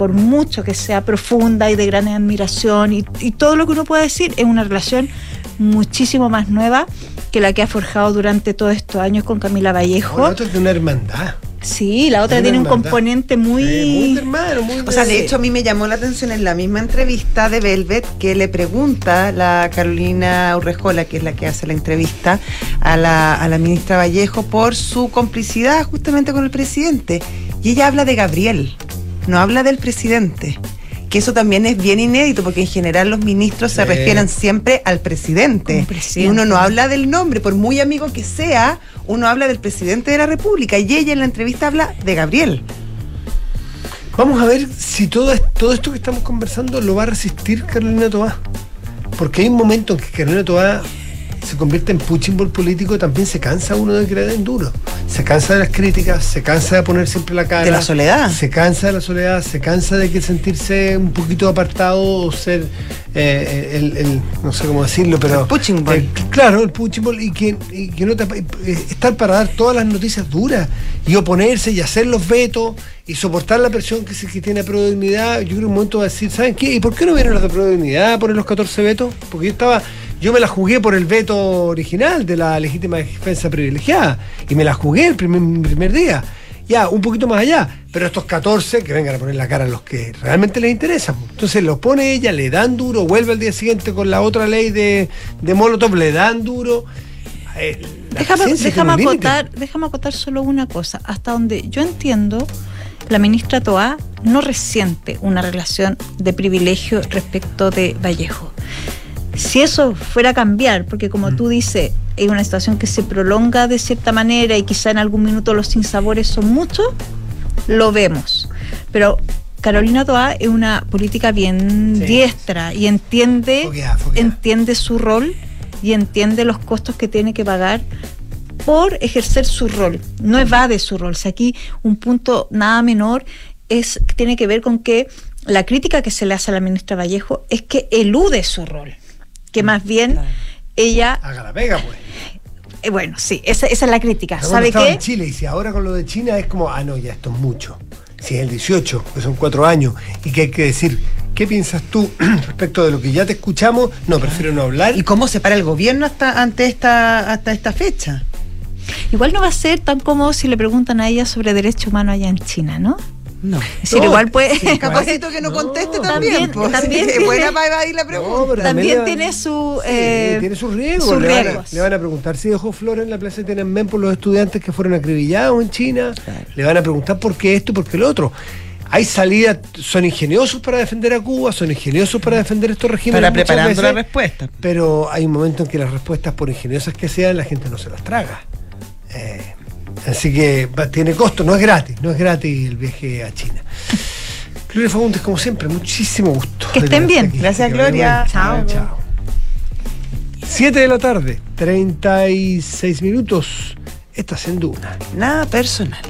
Por mucho que sea profunda y de gran admiración y, y todo lo que uno pueda decir, es una relación muchísimo más nueva que la que ha forjado durante todos estos años con Camila No, Vallejo. la otra es de una hermandad. Sí, la otra tiene un hermandad. componente muy... Sí, muy de hermano, muy O sea, de hecho a mí me llamó la atención en la misma entrevista de Velvet que le pregunta la Carolina Urrejola, que es la que hace la entrevista, a la, a la ministra Vallejo por su complicidad justamente con el presidente. Y ella habla de Gabriel, no habla del presidente. Que eso también es bien inédito, porque en general los ministros se refieren siempre al presidente. Como presidente. Y uno no habla del nombre, por muy amigo que sea, uno habla del presidente de la República. Y ella en la entrevista habla de Gabriel. Vamos a ver si todo, todo esto que estamos conversando lo va a resistir Carolina Toá. Porque hay un momento en que Carolina Toá se convierte en punching ball político, también se cansa uno de creer en duro. Se cansa de las críticas, se cansa de poner siempre la cara. De la soledad. Se cansa de la soledad, se cansa de que sentirse un poquito apartado o ser eh, el, el- no sé cómo decirlo, pero. El punching ball. claro, el punching ball y que, y que no te, eh, estar para dar todas las noticias duras y oponerse y hacer los vetos y soportar la presión que, se, que tiene Pro Dignidad. Yo creo que un momento va a decir, ¿saben qué? ¿Y por qué no vieron los de Pro Dignidad a poner los 14 vetos? Porque yo estaba. Yo me la jugué por el veto original de la legítima defensa privilegiada y me la jugué el primer, día. Ya, un poquito más allá, pero estos 14 que vengan a poner la cara a los que realmente les interesan. Entonces los pone ella, le dan duro, vuelve al día siguiente con la otra ley de, de Molotov, le dan duro. Eh, Déjame, déjame acotar, déjame acotar solo una cosa. Hasta donde yo entiendo, la ministra Toá no resiente una relación de privilegio respecto de Vallejo. Si eso fuera a cambiar, porque como tú dices, es una situación que se prolonga de cierta manera y quizá en algún minuto los sinsabores son muchos, lo vemos. Pero Carolina Toá es una política bien Sí. diestra y entiende, entiende su rol y entiende los costos que tiene que pagar por ejercer su rol. No evade su rol. O sea, aquí un punto nada menor es tiene que ver con que la crítica que se le hace a la ministra Vallejo es que elude su rol. Que más bien ella, Haga la pega, pues. eh, bueno, sí, esa, esa es la crítica. ¿Sabe estaba qué? en Chile y si ahora con lo de China es como, ah, no, ya esto es mucho. Si es el 18, que son cuatro años, y que hay que decir, ¿qué piensas tú respecto de lo que ya te escuchamos? No, prefiero no hablar. ¿Y cómo se para el gobierno hasta ante esta hasta esta fecha? Igual no va a ser tan cómodo si le preguntan a ella sobre derechos humanos allá en China, ¿no? No. Es decir, No, igual puede. sí, Capacito que no No, conteste también- también. pues. también tiene- buena para evadir la pregunta. No, También tiene su, Sí, eh, tiene sus riesgos. sus le, van a, riesgos. le van a preguntar si dejó flores en la plaza de Tiananmen por los estudiantes que fueron acribillados en China. Le van a preguntar por qué esto y por qué lo otro. Hay salidas, son ingeniosos para defender a Cuba, son ingeniosos para defender estos regímenes. Para preparando la respuesta. Pero hay un momento en que las respuestas, por ingeniosas que sean, la gente no se las traga. Eh, así que tiene costo, no es gratis, no es gratis el viaje a China. Gloria Fagundes, como siempre, muchísimo gusto. Que estén bien. aquí. Gracias, Que Gloria. Chao. Chao. 7 de la tarde, 36 minutos. Estás en Duna. Nada personal.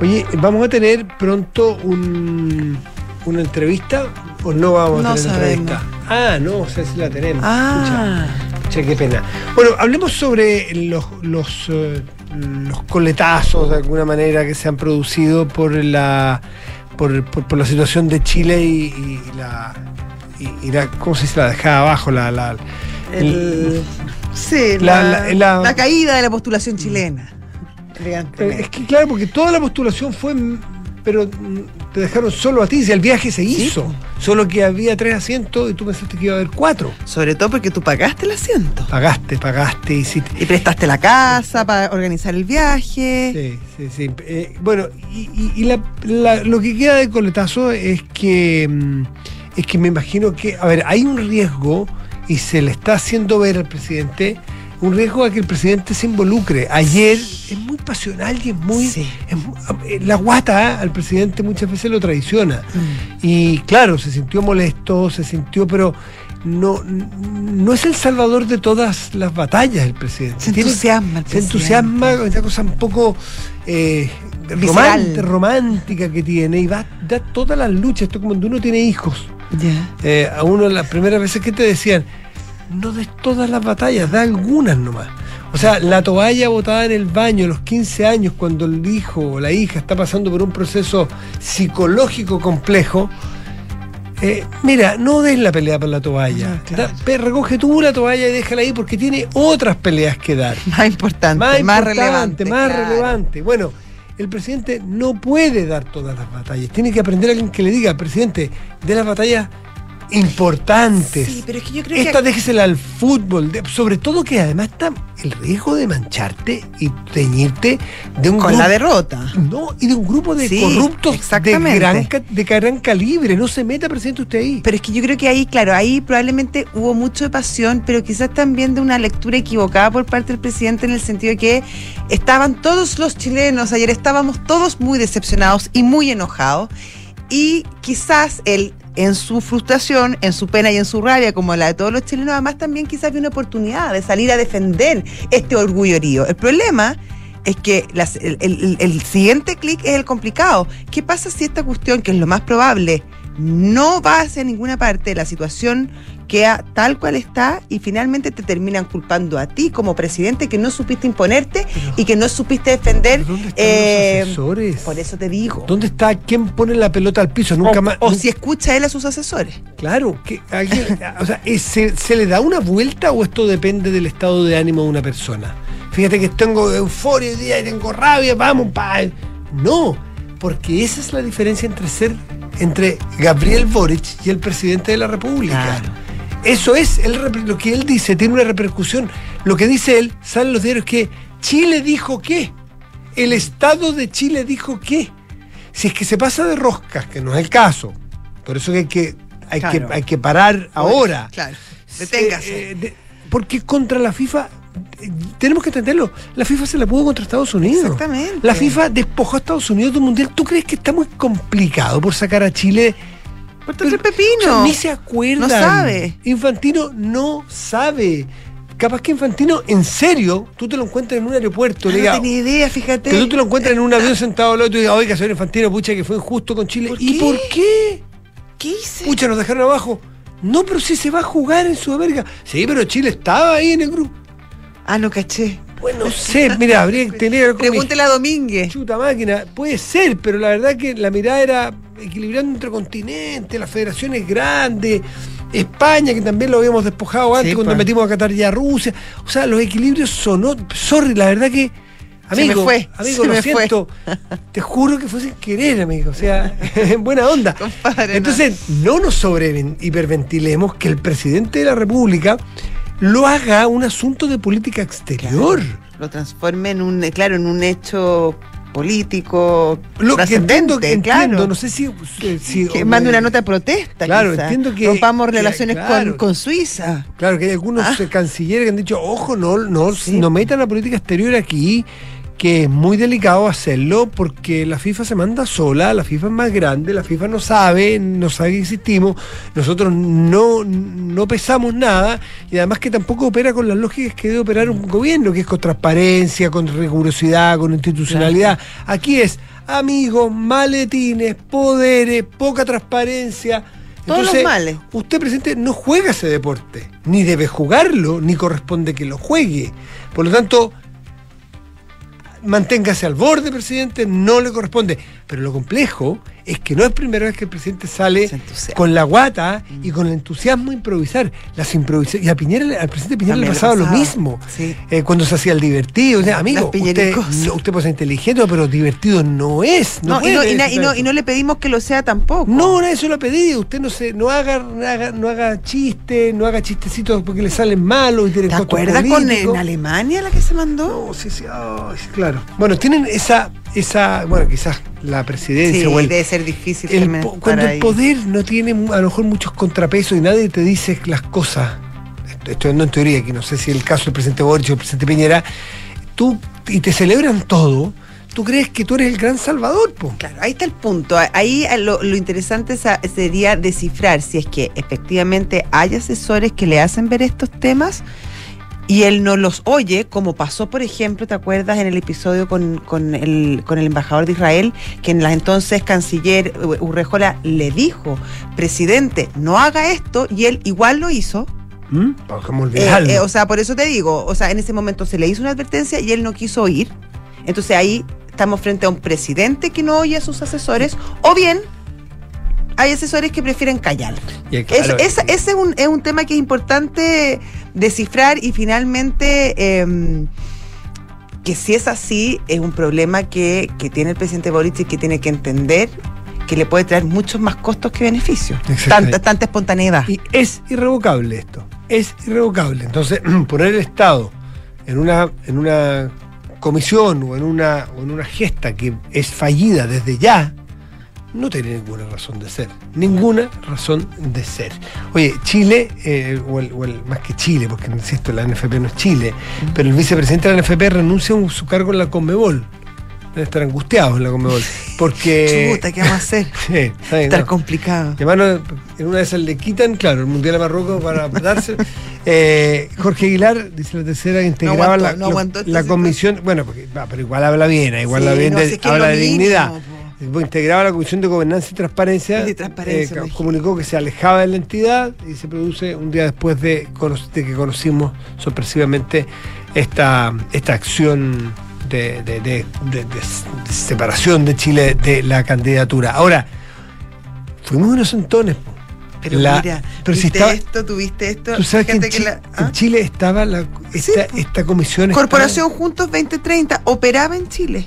Oye, ¿vamos a tener pronto un, una entrevista o no vamos a No tener sabemos. entrevista? Ah, no, o sea, sí la tenemos. Ah. Pucha, pucha, qué pena. Bueno, hablemos sobre los, los, eh, los coletazos de alguna manera que se han producido por la por, por- por la situación de Chile y, y la, y, y la ¿cómo se dice? La dejada abajo, la, la- El- sí, La- la, la- caída de la postulación chilena. Es que claro, porque toda la postulación fue, pero te dejaron solo a ti, si el viaje se hizo, solo que había tres asientos y tú pensaste que iba a haber cuatro. Sobre todo porque tú pagaste el asiento. Pagaste, pagaste, hiciste. Y prestaste la casa para organizar el viaje. Sí, sí, sí. Eh, bueno, y, y- y la- la- lo que queda de coletazo es que mm, es que me imagino que, a ver, hay un riesgo y se le está haciendo ver al presidente un riesgo a que el presidente se involucre. Ayer es muy pasional y es muy, Sí. es mu- eh, la guata ¿eh? al presidente muchas veces lo traiciona. Mm. Y claro, se sintió molesto, se sintió, pero no, no es el salvador de todas las batallas el presidente. Se entusiasma el Se entusiasma con esa cosa un poco eh, romántica que tiene y va, da todas las luchas. Esto como cuando uno tiene hijos. Eh, a uno las primeras veces que te decían, no des todas las batallas, da algunas nomás. O sea, la toalla botada en el baño a los 15 años cuando el hijo o la hija está pasando por un proceso psicológico complejo. eh, mira, no des la pelea por la toalla. Claro. Da- recoge tú la toalla y déjala ahí porque tiene otras peleas que dar Más importante, más, más, importante, relevante. más claro. relevante. Bueno, el presidente no puede dar todas las batallas. Tiene que aprender a alguien que le diga, presidente, de las batallas importantes. Sí, pero es que yo creo Esta que. déjesela al fútbol, de- sobre todo que además está el riesgo de mancharte y teñirte de un Con grupo, la derrota. no, y de un grupo de Sí, corruptos de exactamente. gran, ca- de gran calibre. No se meta, presidente, usted ahí. Pero es que yo creo que ahí, claro, ahí probablemente hubo mucho de pasión, pero quizás también de una lectura equivocada por parte del presidente en el sentido de que estaban todos los chilenos, ayer estábamos todos muy decepcionados y muy enojados, y quizás él, en su frustración, en su pena y en su rabia, como la de todos los chilenos, además también quizás vio una oportunidad de salir a defender este orgullo herido. El problema es que el- el siguiente clic es el complicado. ¿Qué pasa si esta cuestión, que es lo más probable, no va hacia ninguna parte, la situación queda tal cual está y finalmente te terminan culpando a ti como presidente que no supiste imponerte Pero- y que no supiste defender? ¿Dónde están eh, los asesores? por eso te digo. ¿Dónde está quién pone la pelota al piso? Nunca o, más. o nunca- si escucha él a sus asesores. Claro, que alguien, o sea, ¿es- ¿se, se le da una vuelta o esto depende del estado de ánimo de una persona? Fíjate que tengo euforia hoy día y tengo rabia, vamos, pa. No, porque esa es la diferencia entre ser entre Gabriel Boric y el presidente de la República. Claro. Eso es el lo que él dice, tiene una repercusión. Lo que dice él, salen los diarios que Chile dijo qué. El Estado de Chile dijo qué. Si es que se pasa de roscas, que no es el caso, por eso que hay que, hay Claro. que, hay que parar ahora. Claro. Deténgase. Eh, de- porque contra la FIFA, eh, tenemos que entenderlo, la FIFA se la pudo contra Estados Unidos. Exactamente. La FIFA despojó a Estados Unidos del Mundial. ¿Tú crees que está muy complicado por sacar a Chile? Todo el pepino. ni se acuerdan. No sabe. Infantino no sabe. Capaz que Infantino, en serio, tú te lo encuentras en un aeropuerto, Ah, no diga, tenía idea, fíjate. que tú te lo encuentras en un avión sentado al lado y digas, oiga, señor Infantino, pucha, que fue injusto con Chile. ¿Por ¿Y qué? por qué? ¿Qué hice? Pucha, nos dejaron abajo. No, pero sí se va a jugar en Sudamérica. Sí, pero Chile estaba ahí en el grupo. Ah, no caché. Bueno, no sé, mira, habría que tener Pregúntele a Domínguez. chuta máquina. Puede ser, pero la verdad que la mirada era equilibrando entre continentes, las federaciones grandes, España, que también lo habíamos despojado antes Sí, cuando pues. metimos a Qatar y a Rusia. O sea, los equilibrios sonó. Sorry, la verdad que. Amigo, fue, amigo, lo fue. siento. Te juro que fue sin querer, amigo. O sea, en buena onda. Compadre, Entonces, no nos sobre hiperventilemos que el presidente de la República lo haga un asunto de política exterior. Lo transforme en un, eh, claro, en un hecho político Lo que entiendo, entiendo, claro. no sé si. si- que mande una nota de protesta. Claro, quizá. entiendo que- Rompamos que- relaciones claro. con, con Suiza. Claro, que hay algunos Ah. eh, cancilleres que han dicho, ojo, no, no, Sí. no metan la política exterior aquí, que es muy delicado hacerlo porque la FIFA se manda sola, la FIFA es más grande, la FIFA no sabe, no sabe que existimos, nosotros no, no pesamos nada y además que tampoco opera con las lógicas que debe operar un gobierno, que es con transparencia, con rigurosidad, con institucionalidad. Aquí es amigos, maletines, poderes, poca transparencia. Todos los males. Usted, presidente, no juega ese deporte, ni debe jugarlo, ni corresponde que lo juegue. Por lo tanto, manténgase al borde, presidente, no le corresponde. Pero lo complejo es que no es primera vez que el presidente sale con la guata y con el entusiasmo a improvisar. Las improvisa y a Piñera, al presidente Piñera le También le pasaba lo mismo. sí. Eh, cuando se hacía el divertido. O sea, amigo, usted, no, usted puede ser inteligente, pero divertido no es. No, No, y, no, y, na- ser y no, eso. y no le pedimos que lo sea tampoco. No, nadie se lo ha pedido. Usted no se, no haga, no haga, no haga chistes, no haga chistecitos porque le salen malos ¿Te acuerdas con en Alemania la que se mandó? No, sí, sí, claro. Bueno, tienen esa, esa, bueno, quizás la presidencia Sí, o el, debe ser difícil el cuando el ahí. poder no tiene a lo mejor muchos contrapesos y nadie te dice las cosas. Estoy dando en teoría, que no sé si el caso del presidente Boric o el presidente Piñera, tú y te celebran todo, tú crees que tú eres el gran salvador, po. Claro, ahí está el punto. Ahí eh, lo, lo interesante sa- sería descifrar si es que efectivamente hay asesores que le hacen ver estos temas y él no los oye, como pasó, por ejemplo, ¿te acuerdas en el episodio con, con el, con el embajador de Israel, que en la entonces canciller Urrejola le dijo, presidente, no haga esto, y él igual lo hizo? ¿Mm? Eh, eh, o sea, por eso te digo, o sea, en ese momento se le hizo una advertencia y él no quiso oír. Entonces ahí estamos frente a un presidente que no oye a sus asesores, o bien hay asesores que prefieren callar. Es- ese es un, es un tema que es importante descifrar y finalmente em, que si es así, es un problema que, que tiene el presidente Boric y que tiene que entender que le puede traer muchos más costos que beneficios. Tanta, tanta espontaneidad. Y es irrevocable esto, es irrevocable. Entonces, poner el Estado en una, en una comisión o en una, o en una gesta que es fallida desde ya, no tiene ninguna razón de ser. Ninguna razón de ser. Oye, Chile, eh, o, el, o el- más que Chile, porque insisto, la NFP no es Chile, pero el vicepresidente de la NFP renuncia a su cargo en la Conmebol. Debe estar angustiado en la Conmebol. Porque. Chuta, ¿qué vamos a hacer? Sí, no. complicado. Además, en una de esas le quitan, claro, el Mundial a Marruecos para darse. Eh, Jorge Aguilar, dice la tercera, integraba aguantó, la, no situación. comisión. Bueno, porque, pero igual habla bien, eh, igual Sí, habla bien, de, si es que habla de dignidad. po. Integraba la Comisión de Gobernanza y Transparencia. De transparencia, eh, comunicó que se alejaba de la entidad y se produce un día después de, de que conocimos sorpresivamente esta, esta acción de, de- separación de Chile de la candidatura. Ahora, fuimos unos entones. Pero La- mira, pero si estaba- esto, tuviste esto. Tú sabes que en, la- ¿ah? Chile estaba la, esta, comisión. estaba- Corporación Juntos 2030 operaba en Chile.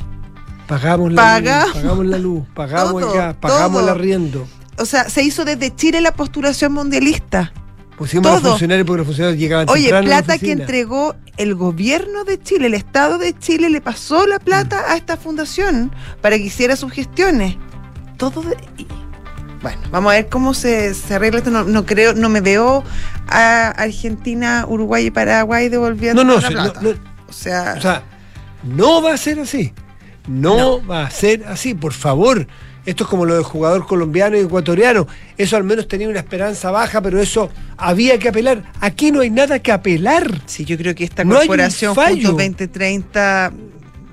Pagamos la Pagamos luz, pagamos la luz, pagamos todo, el gas, pagamos el arriendo. O sea, se hizo desde Chile la postulación mundialista. Pusimos a los funcionarios porque los funcionarios llegaban Oye, temprano a la plata que entregó el gobierno de Chile, el Estado de Chile le pasó la plata a esta fundación para que hiciera sus gestiones. Todo de... Bueno, vamos a ver cómo se, se arregla esto. No, no creo, no me veo a Argentina, Uruguay y Paraguay devolviendo No, no, la plata. no. o sea, O sea, no va a ser así. No, va a ser así, por favor. Esto es como lo del jugador colombiano y ecuatoriano. Eso al menos tenía una esperanza baja, pero eso había que apelar. Aquí no hay nada que apelar. sí, yo creo que esta No corporación fallo. Juntos 2030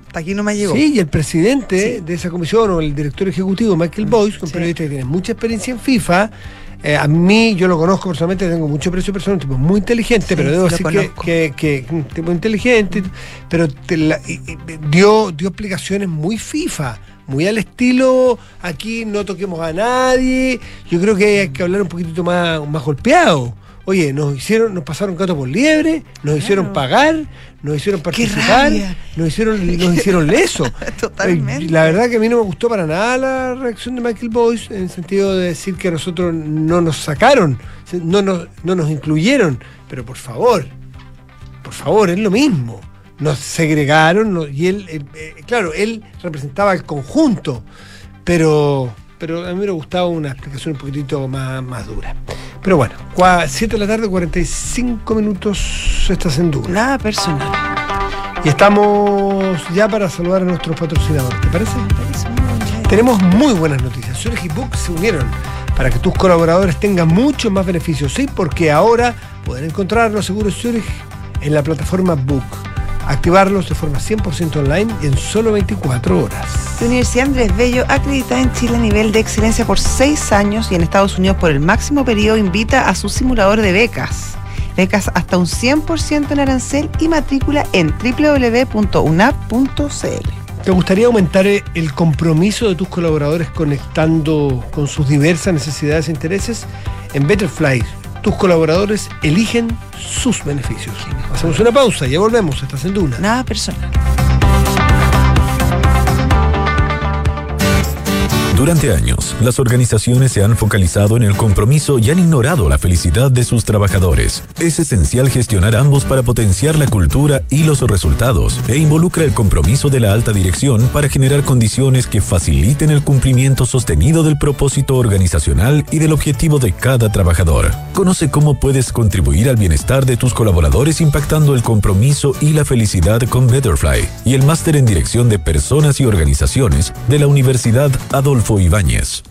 hasta aquí no me llegó. Sí, y el presidente Sí. de esa comisión o el director ejecutivo, Michael Boyce, un Sí. periodista que tiene mucha experiencia en FIFA, eh, a mí, yo lo conozco personalmente, tengo mucho precio personal, un tipo muy inteligente, Sí, pero debo decir que, que, que un tipo inteligente, pero te la- y- y- dio, dio explicaciones muy FIFA, muy al estilo, aquí no toquemos a nadie, yo creo que hay que hablar un poquitito más, más golpeado. Oye, nos hicieron, nos pasaron gato por liebre, nos hicieron pagar, nos hicieron participar, nos hicieron, nos hicieron leso. Totalmente. La verdad que a mí no me gustó para nada la reacción de Michael Boyce en el sentido de decir que nosotros no nos sacaron, no nos, no nos incluyeron. Pero por favor, por favor, es lo mismo. Nos segregaron no- y él, eh, eh, claro, él representaba el conjunto, pero, pero a mí me hubiera gustado una explicación un poquitito más, más dura. Pero bueno, 7 de la tarde, 45 minutos, estás en duda. Nada personal. Y estamos ya para saludar a nuestros patrocinadores, ¿te parece? Tenemos muy buenas noticias. Y Book se unieron para que tus colaboradores tengan muchos más beneficios, ¿sí? Porque ahora pueden encontrar los seguros Zurich en la plataforma Book, activarlos de forma 100% online y en solo 24 horas. La Universidad Andrés Bello, acreditada en Chile a nivel de excelencia por seis años y en Estados Unidos por el máximo periodo, invita a su simulador de becas. Becas hasta un 100% en arancel y matrícula en www.unap.cl. ¿Te gustaría aumentar el compromiso de tus colaboradores conectando con sus diversas necesidades e intereses? En Betterfly, tus colaboradores eligen sus beneficios. Hacemos una pausa, ya volvemos. Estás en Duna. Nada personal. Durante años, las organizaciones se han focalizado en el compromiso y han ignorado la felicidad de sus trabajadores. Es esencial gestionar ambos para potenciar la cultura y los resultados, e involucra el compromiso de la alta dirección para generar condiciones que faciliten el cumplimiento sostenido del propósito organizacional y del objetivo de cada trabajador. Conoce cómo puedes contribuir al bienestar de tus colaboradores impactando el compromiso y la felicidad con Betterfly y el máster en dirección de personas y organizaciones de la Universidad Adolfo Rodolfo Ibáñez.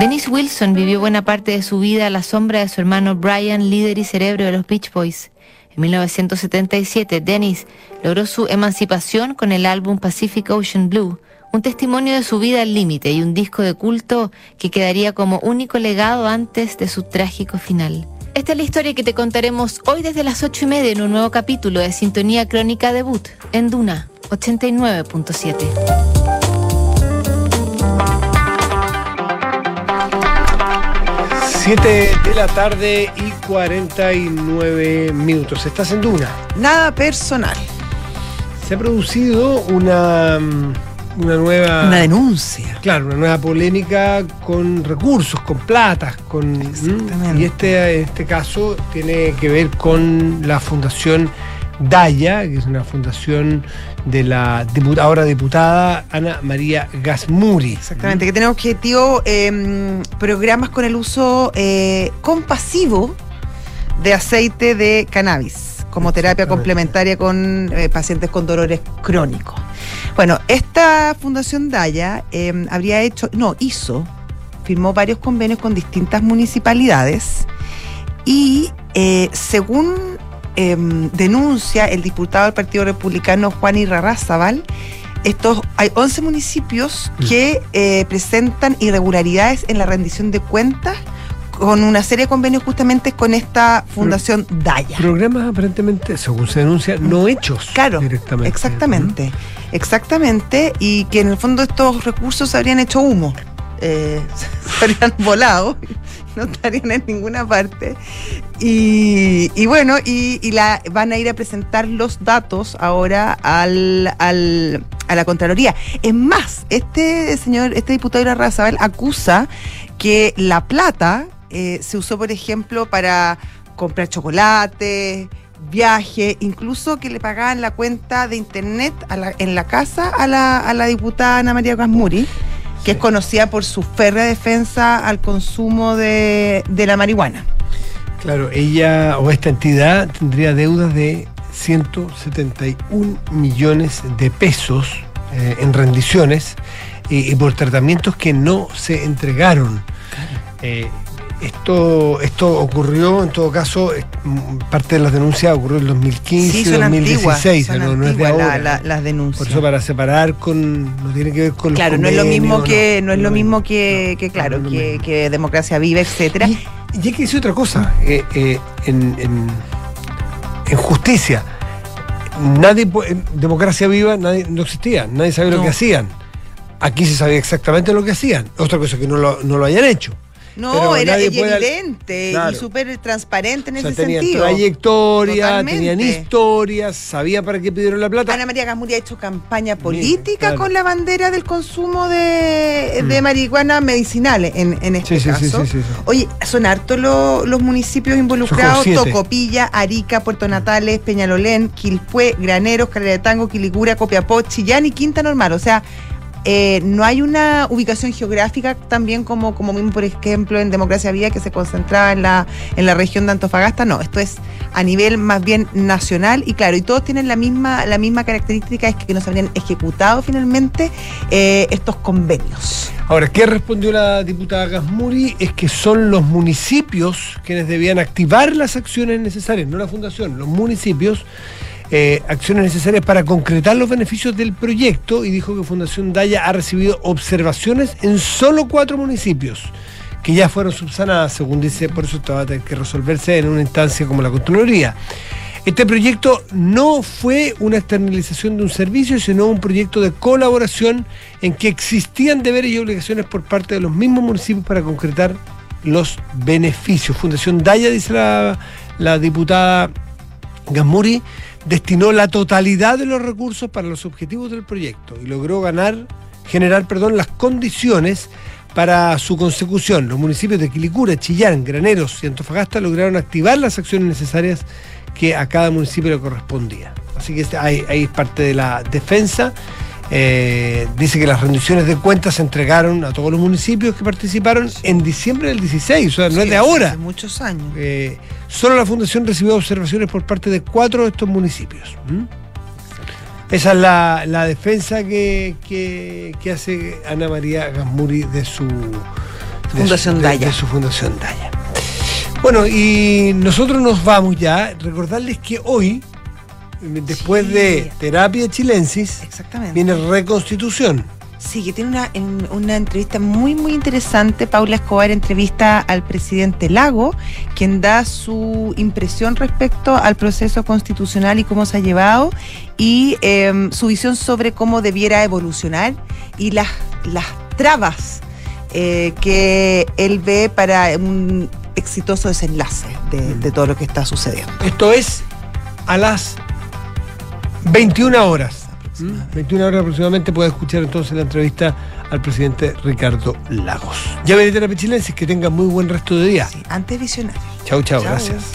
Dennis Wilson vivió buena parte de su vida a la sombra de su hermano Brian, líder y cerebro de los Beach Boys. En 1977, Dennis logró su emancipación con el álbum Pacific Ocean Blue, un testimonio de su vida al límite y un disco de culto que quedaría como único legado antes de su trágico final. Esta es la historia que te contaremos hoy desde las ocho y media en un nuevo capítulo de Sintonía Crónica Debut en Duna 89.7. 7 de la tarde y 49 minutos. Estás en Duna. Nada personal. Se ha producido una, mm, una nueva. Una denuncia. Claro, una nueva polémica con recursos, con platas, con. ¿m? Exactamente. Y este, este caso tiene que ver con la Fundación Daya, que es una fundación de la dipu- ahora diputada Ana María Gasmuri. Exactamente, que tiene objetivo eh, programas con el uso eh, compasivo de aceite de cannabis como terapia complementaria con eh, pacientes con dolores crónicos. Bueno, esta Fundación Daya eh, habría hecho, no, hizo, firmó varios convenios con distintas municipalidades y eh, según eh, denuncia el diputado del Partido Republicano Juan Irarrázaval, estos, hay 11 municipios que eh, presentan irregularidades en la rendición de cuentas con una serie de convenios justamente con esta Fundación Daya. Programas aparentemente, según se denuncia, no hechos Claro, directamente. Exactamente, exactamente, y que en el fondo estos recursos se habrían hecho humo, eh, se habrían volado, no estarían en ninguna parte. Y, y bueno, y, la, van a ir a presentar los datos ahora al, al- a la Contraloría. Es más, este señor, este diputado Ira acusa que la plata eh, se usó, por ejemplo, para comprar chocolate, viaje, incluso que le pagaban la cuenta de internet a la- en la casa a la, a la diputada Ana María Gasmuri, que es conocida por su férrea defensa al consumo de, de la marihuana. Claro, ella o esta entidad tendría deudas de 171 millones de pesos eh, en rendiciones y, y por tratamientos que no se entregaron. Eh, esto, esto ocurrió, en todo caso, mm, parte de las denuncias ocurrió en 2015, Sí, son antiguas, 2016, son no, no es de la- ahora. la- las denuncias. Por eso para separar con, no tiene que ver con los Claro, no es lo mismo que, no es lo mismo que, que, claro, que, democracia viva, etcétera. Y, y hay que decir otra cosa, eh, eh, en, en- en justicia, nadie, en democracia viva nadie, no existía, nadie sabía lo que hacían. Aquí se sabía exactamente lo que hacían. Otra cosa es que no lo, no lo hayan hecho. No, Pero era evidente Claro. y súper transparente en O sea, ese tenían sentido. trayectoria, Totalmente. tenían historias, sabía para qué pidieron la plata. Ana María Gasmuri ha hecho campaña política claro. con la bandera del consumo de, de Mm. marihuana medicinal en, en este Sí, sí, sí, caso. sí, sí. Oye, son hartos lo- los municipios involucrados. Tocopilla, Arica, Puerto Natales, Peñalolén, Quilpué, Graneros, Calera de Tango, Quilicura, Copiapó, Chillán y Quinta Normal. O sea, eh, no hay una ubicación geográfica también como, como por ejemplo, en Democracia Vía que se concentraba en la, en la región de Antofagasta. No, esto es a nivel más bien nacional y claro, y todos tienen la misma, la misma característica, es que no se habrían ejecutado finalmente eh, estos convenios. Ahora, ¿qué respondió la diputada Gasmuri? Es que son los municipios quienes debían activar las acciones necesarias, no la fundación, los municipios, eh, acciones necesarias para concretar los beneficios del proyecto y dijo que Fundación Daya ha recibido observaciones en solo cuatro municipios que ya fueron subsanadas, según dice, por eso esto va a tener que resolverse en una instancia como la Contraloría. Este proyecto no fue una externalización de un servicio, sino un proyecto de colaboración en que existían deberes y obligaciones por parte de los mismos municipios para concretar los beneficios. Fundación Daya, dice la, la diputada Gasmuri, destinó la totalidad de los recursos para los objetivos del proyecto y logró ganar, generar perdón, las condiciones para su consecución. Los municipios de Quilicura, Chillán, Graneros y Antofagasta lograron activar las acciones necesarias que a cada municipio le correspondía. Así que ahí, ahí es parte de la defensa. Eh, dice que las rendiciones de cuentas se entregaron a todos los municipios que participaron en diciembre del 16, o sea, no Sí, es de hace ahora. muchos años. Eh, solo la Fundación recibió observaciones por parte de cuatro de estos municipios. Esa es la, la defensa que, que- que hace Ana María Gasmuri de su de Fundación su, de- Daya. de su Fundación Daya. Bueno, y nosotros nos vamos ya. Recordarles que hoy, después Sí. de terapia chilensis, Exactamente. viene reconstitución. Sí, que tiene una, en- una entrevista muy, muy interesante. Paula Escobar entrevista al presidente Lago, quien da su impresión respecto al proceso constitucional y cómo se ha llevado, y em, su visión sobre cómo debiera evolucionar y las, las trabas eh, que él ve para un exitoso desenlace de, de todo lo que está sucediendo. Esto es a las 21 horas. ¿Mm? 21 horas aproximadamente puede escuchar entonces la entrevista al presidente Ricardo Lagos. Ya veré Pichilenses, que tengan muy buen resto de día. Antes visionario. Chau, chau, Chau. gracias.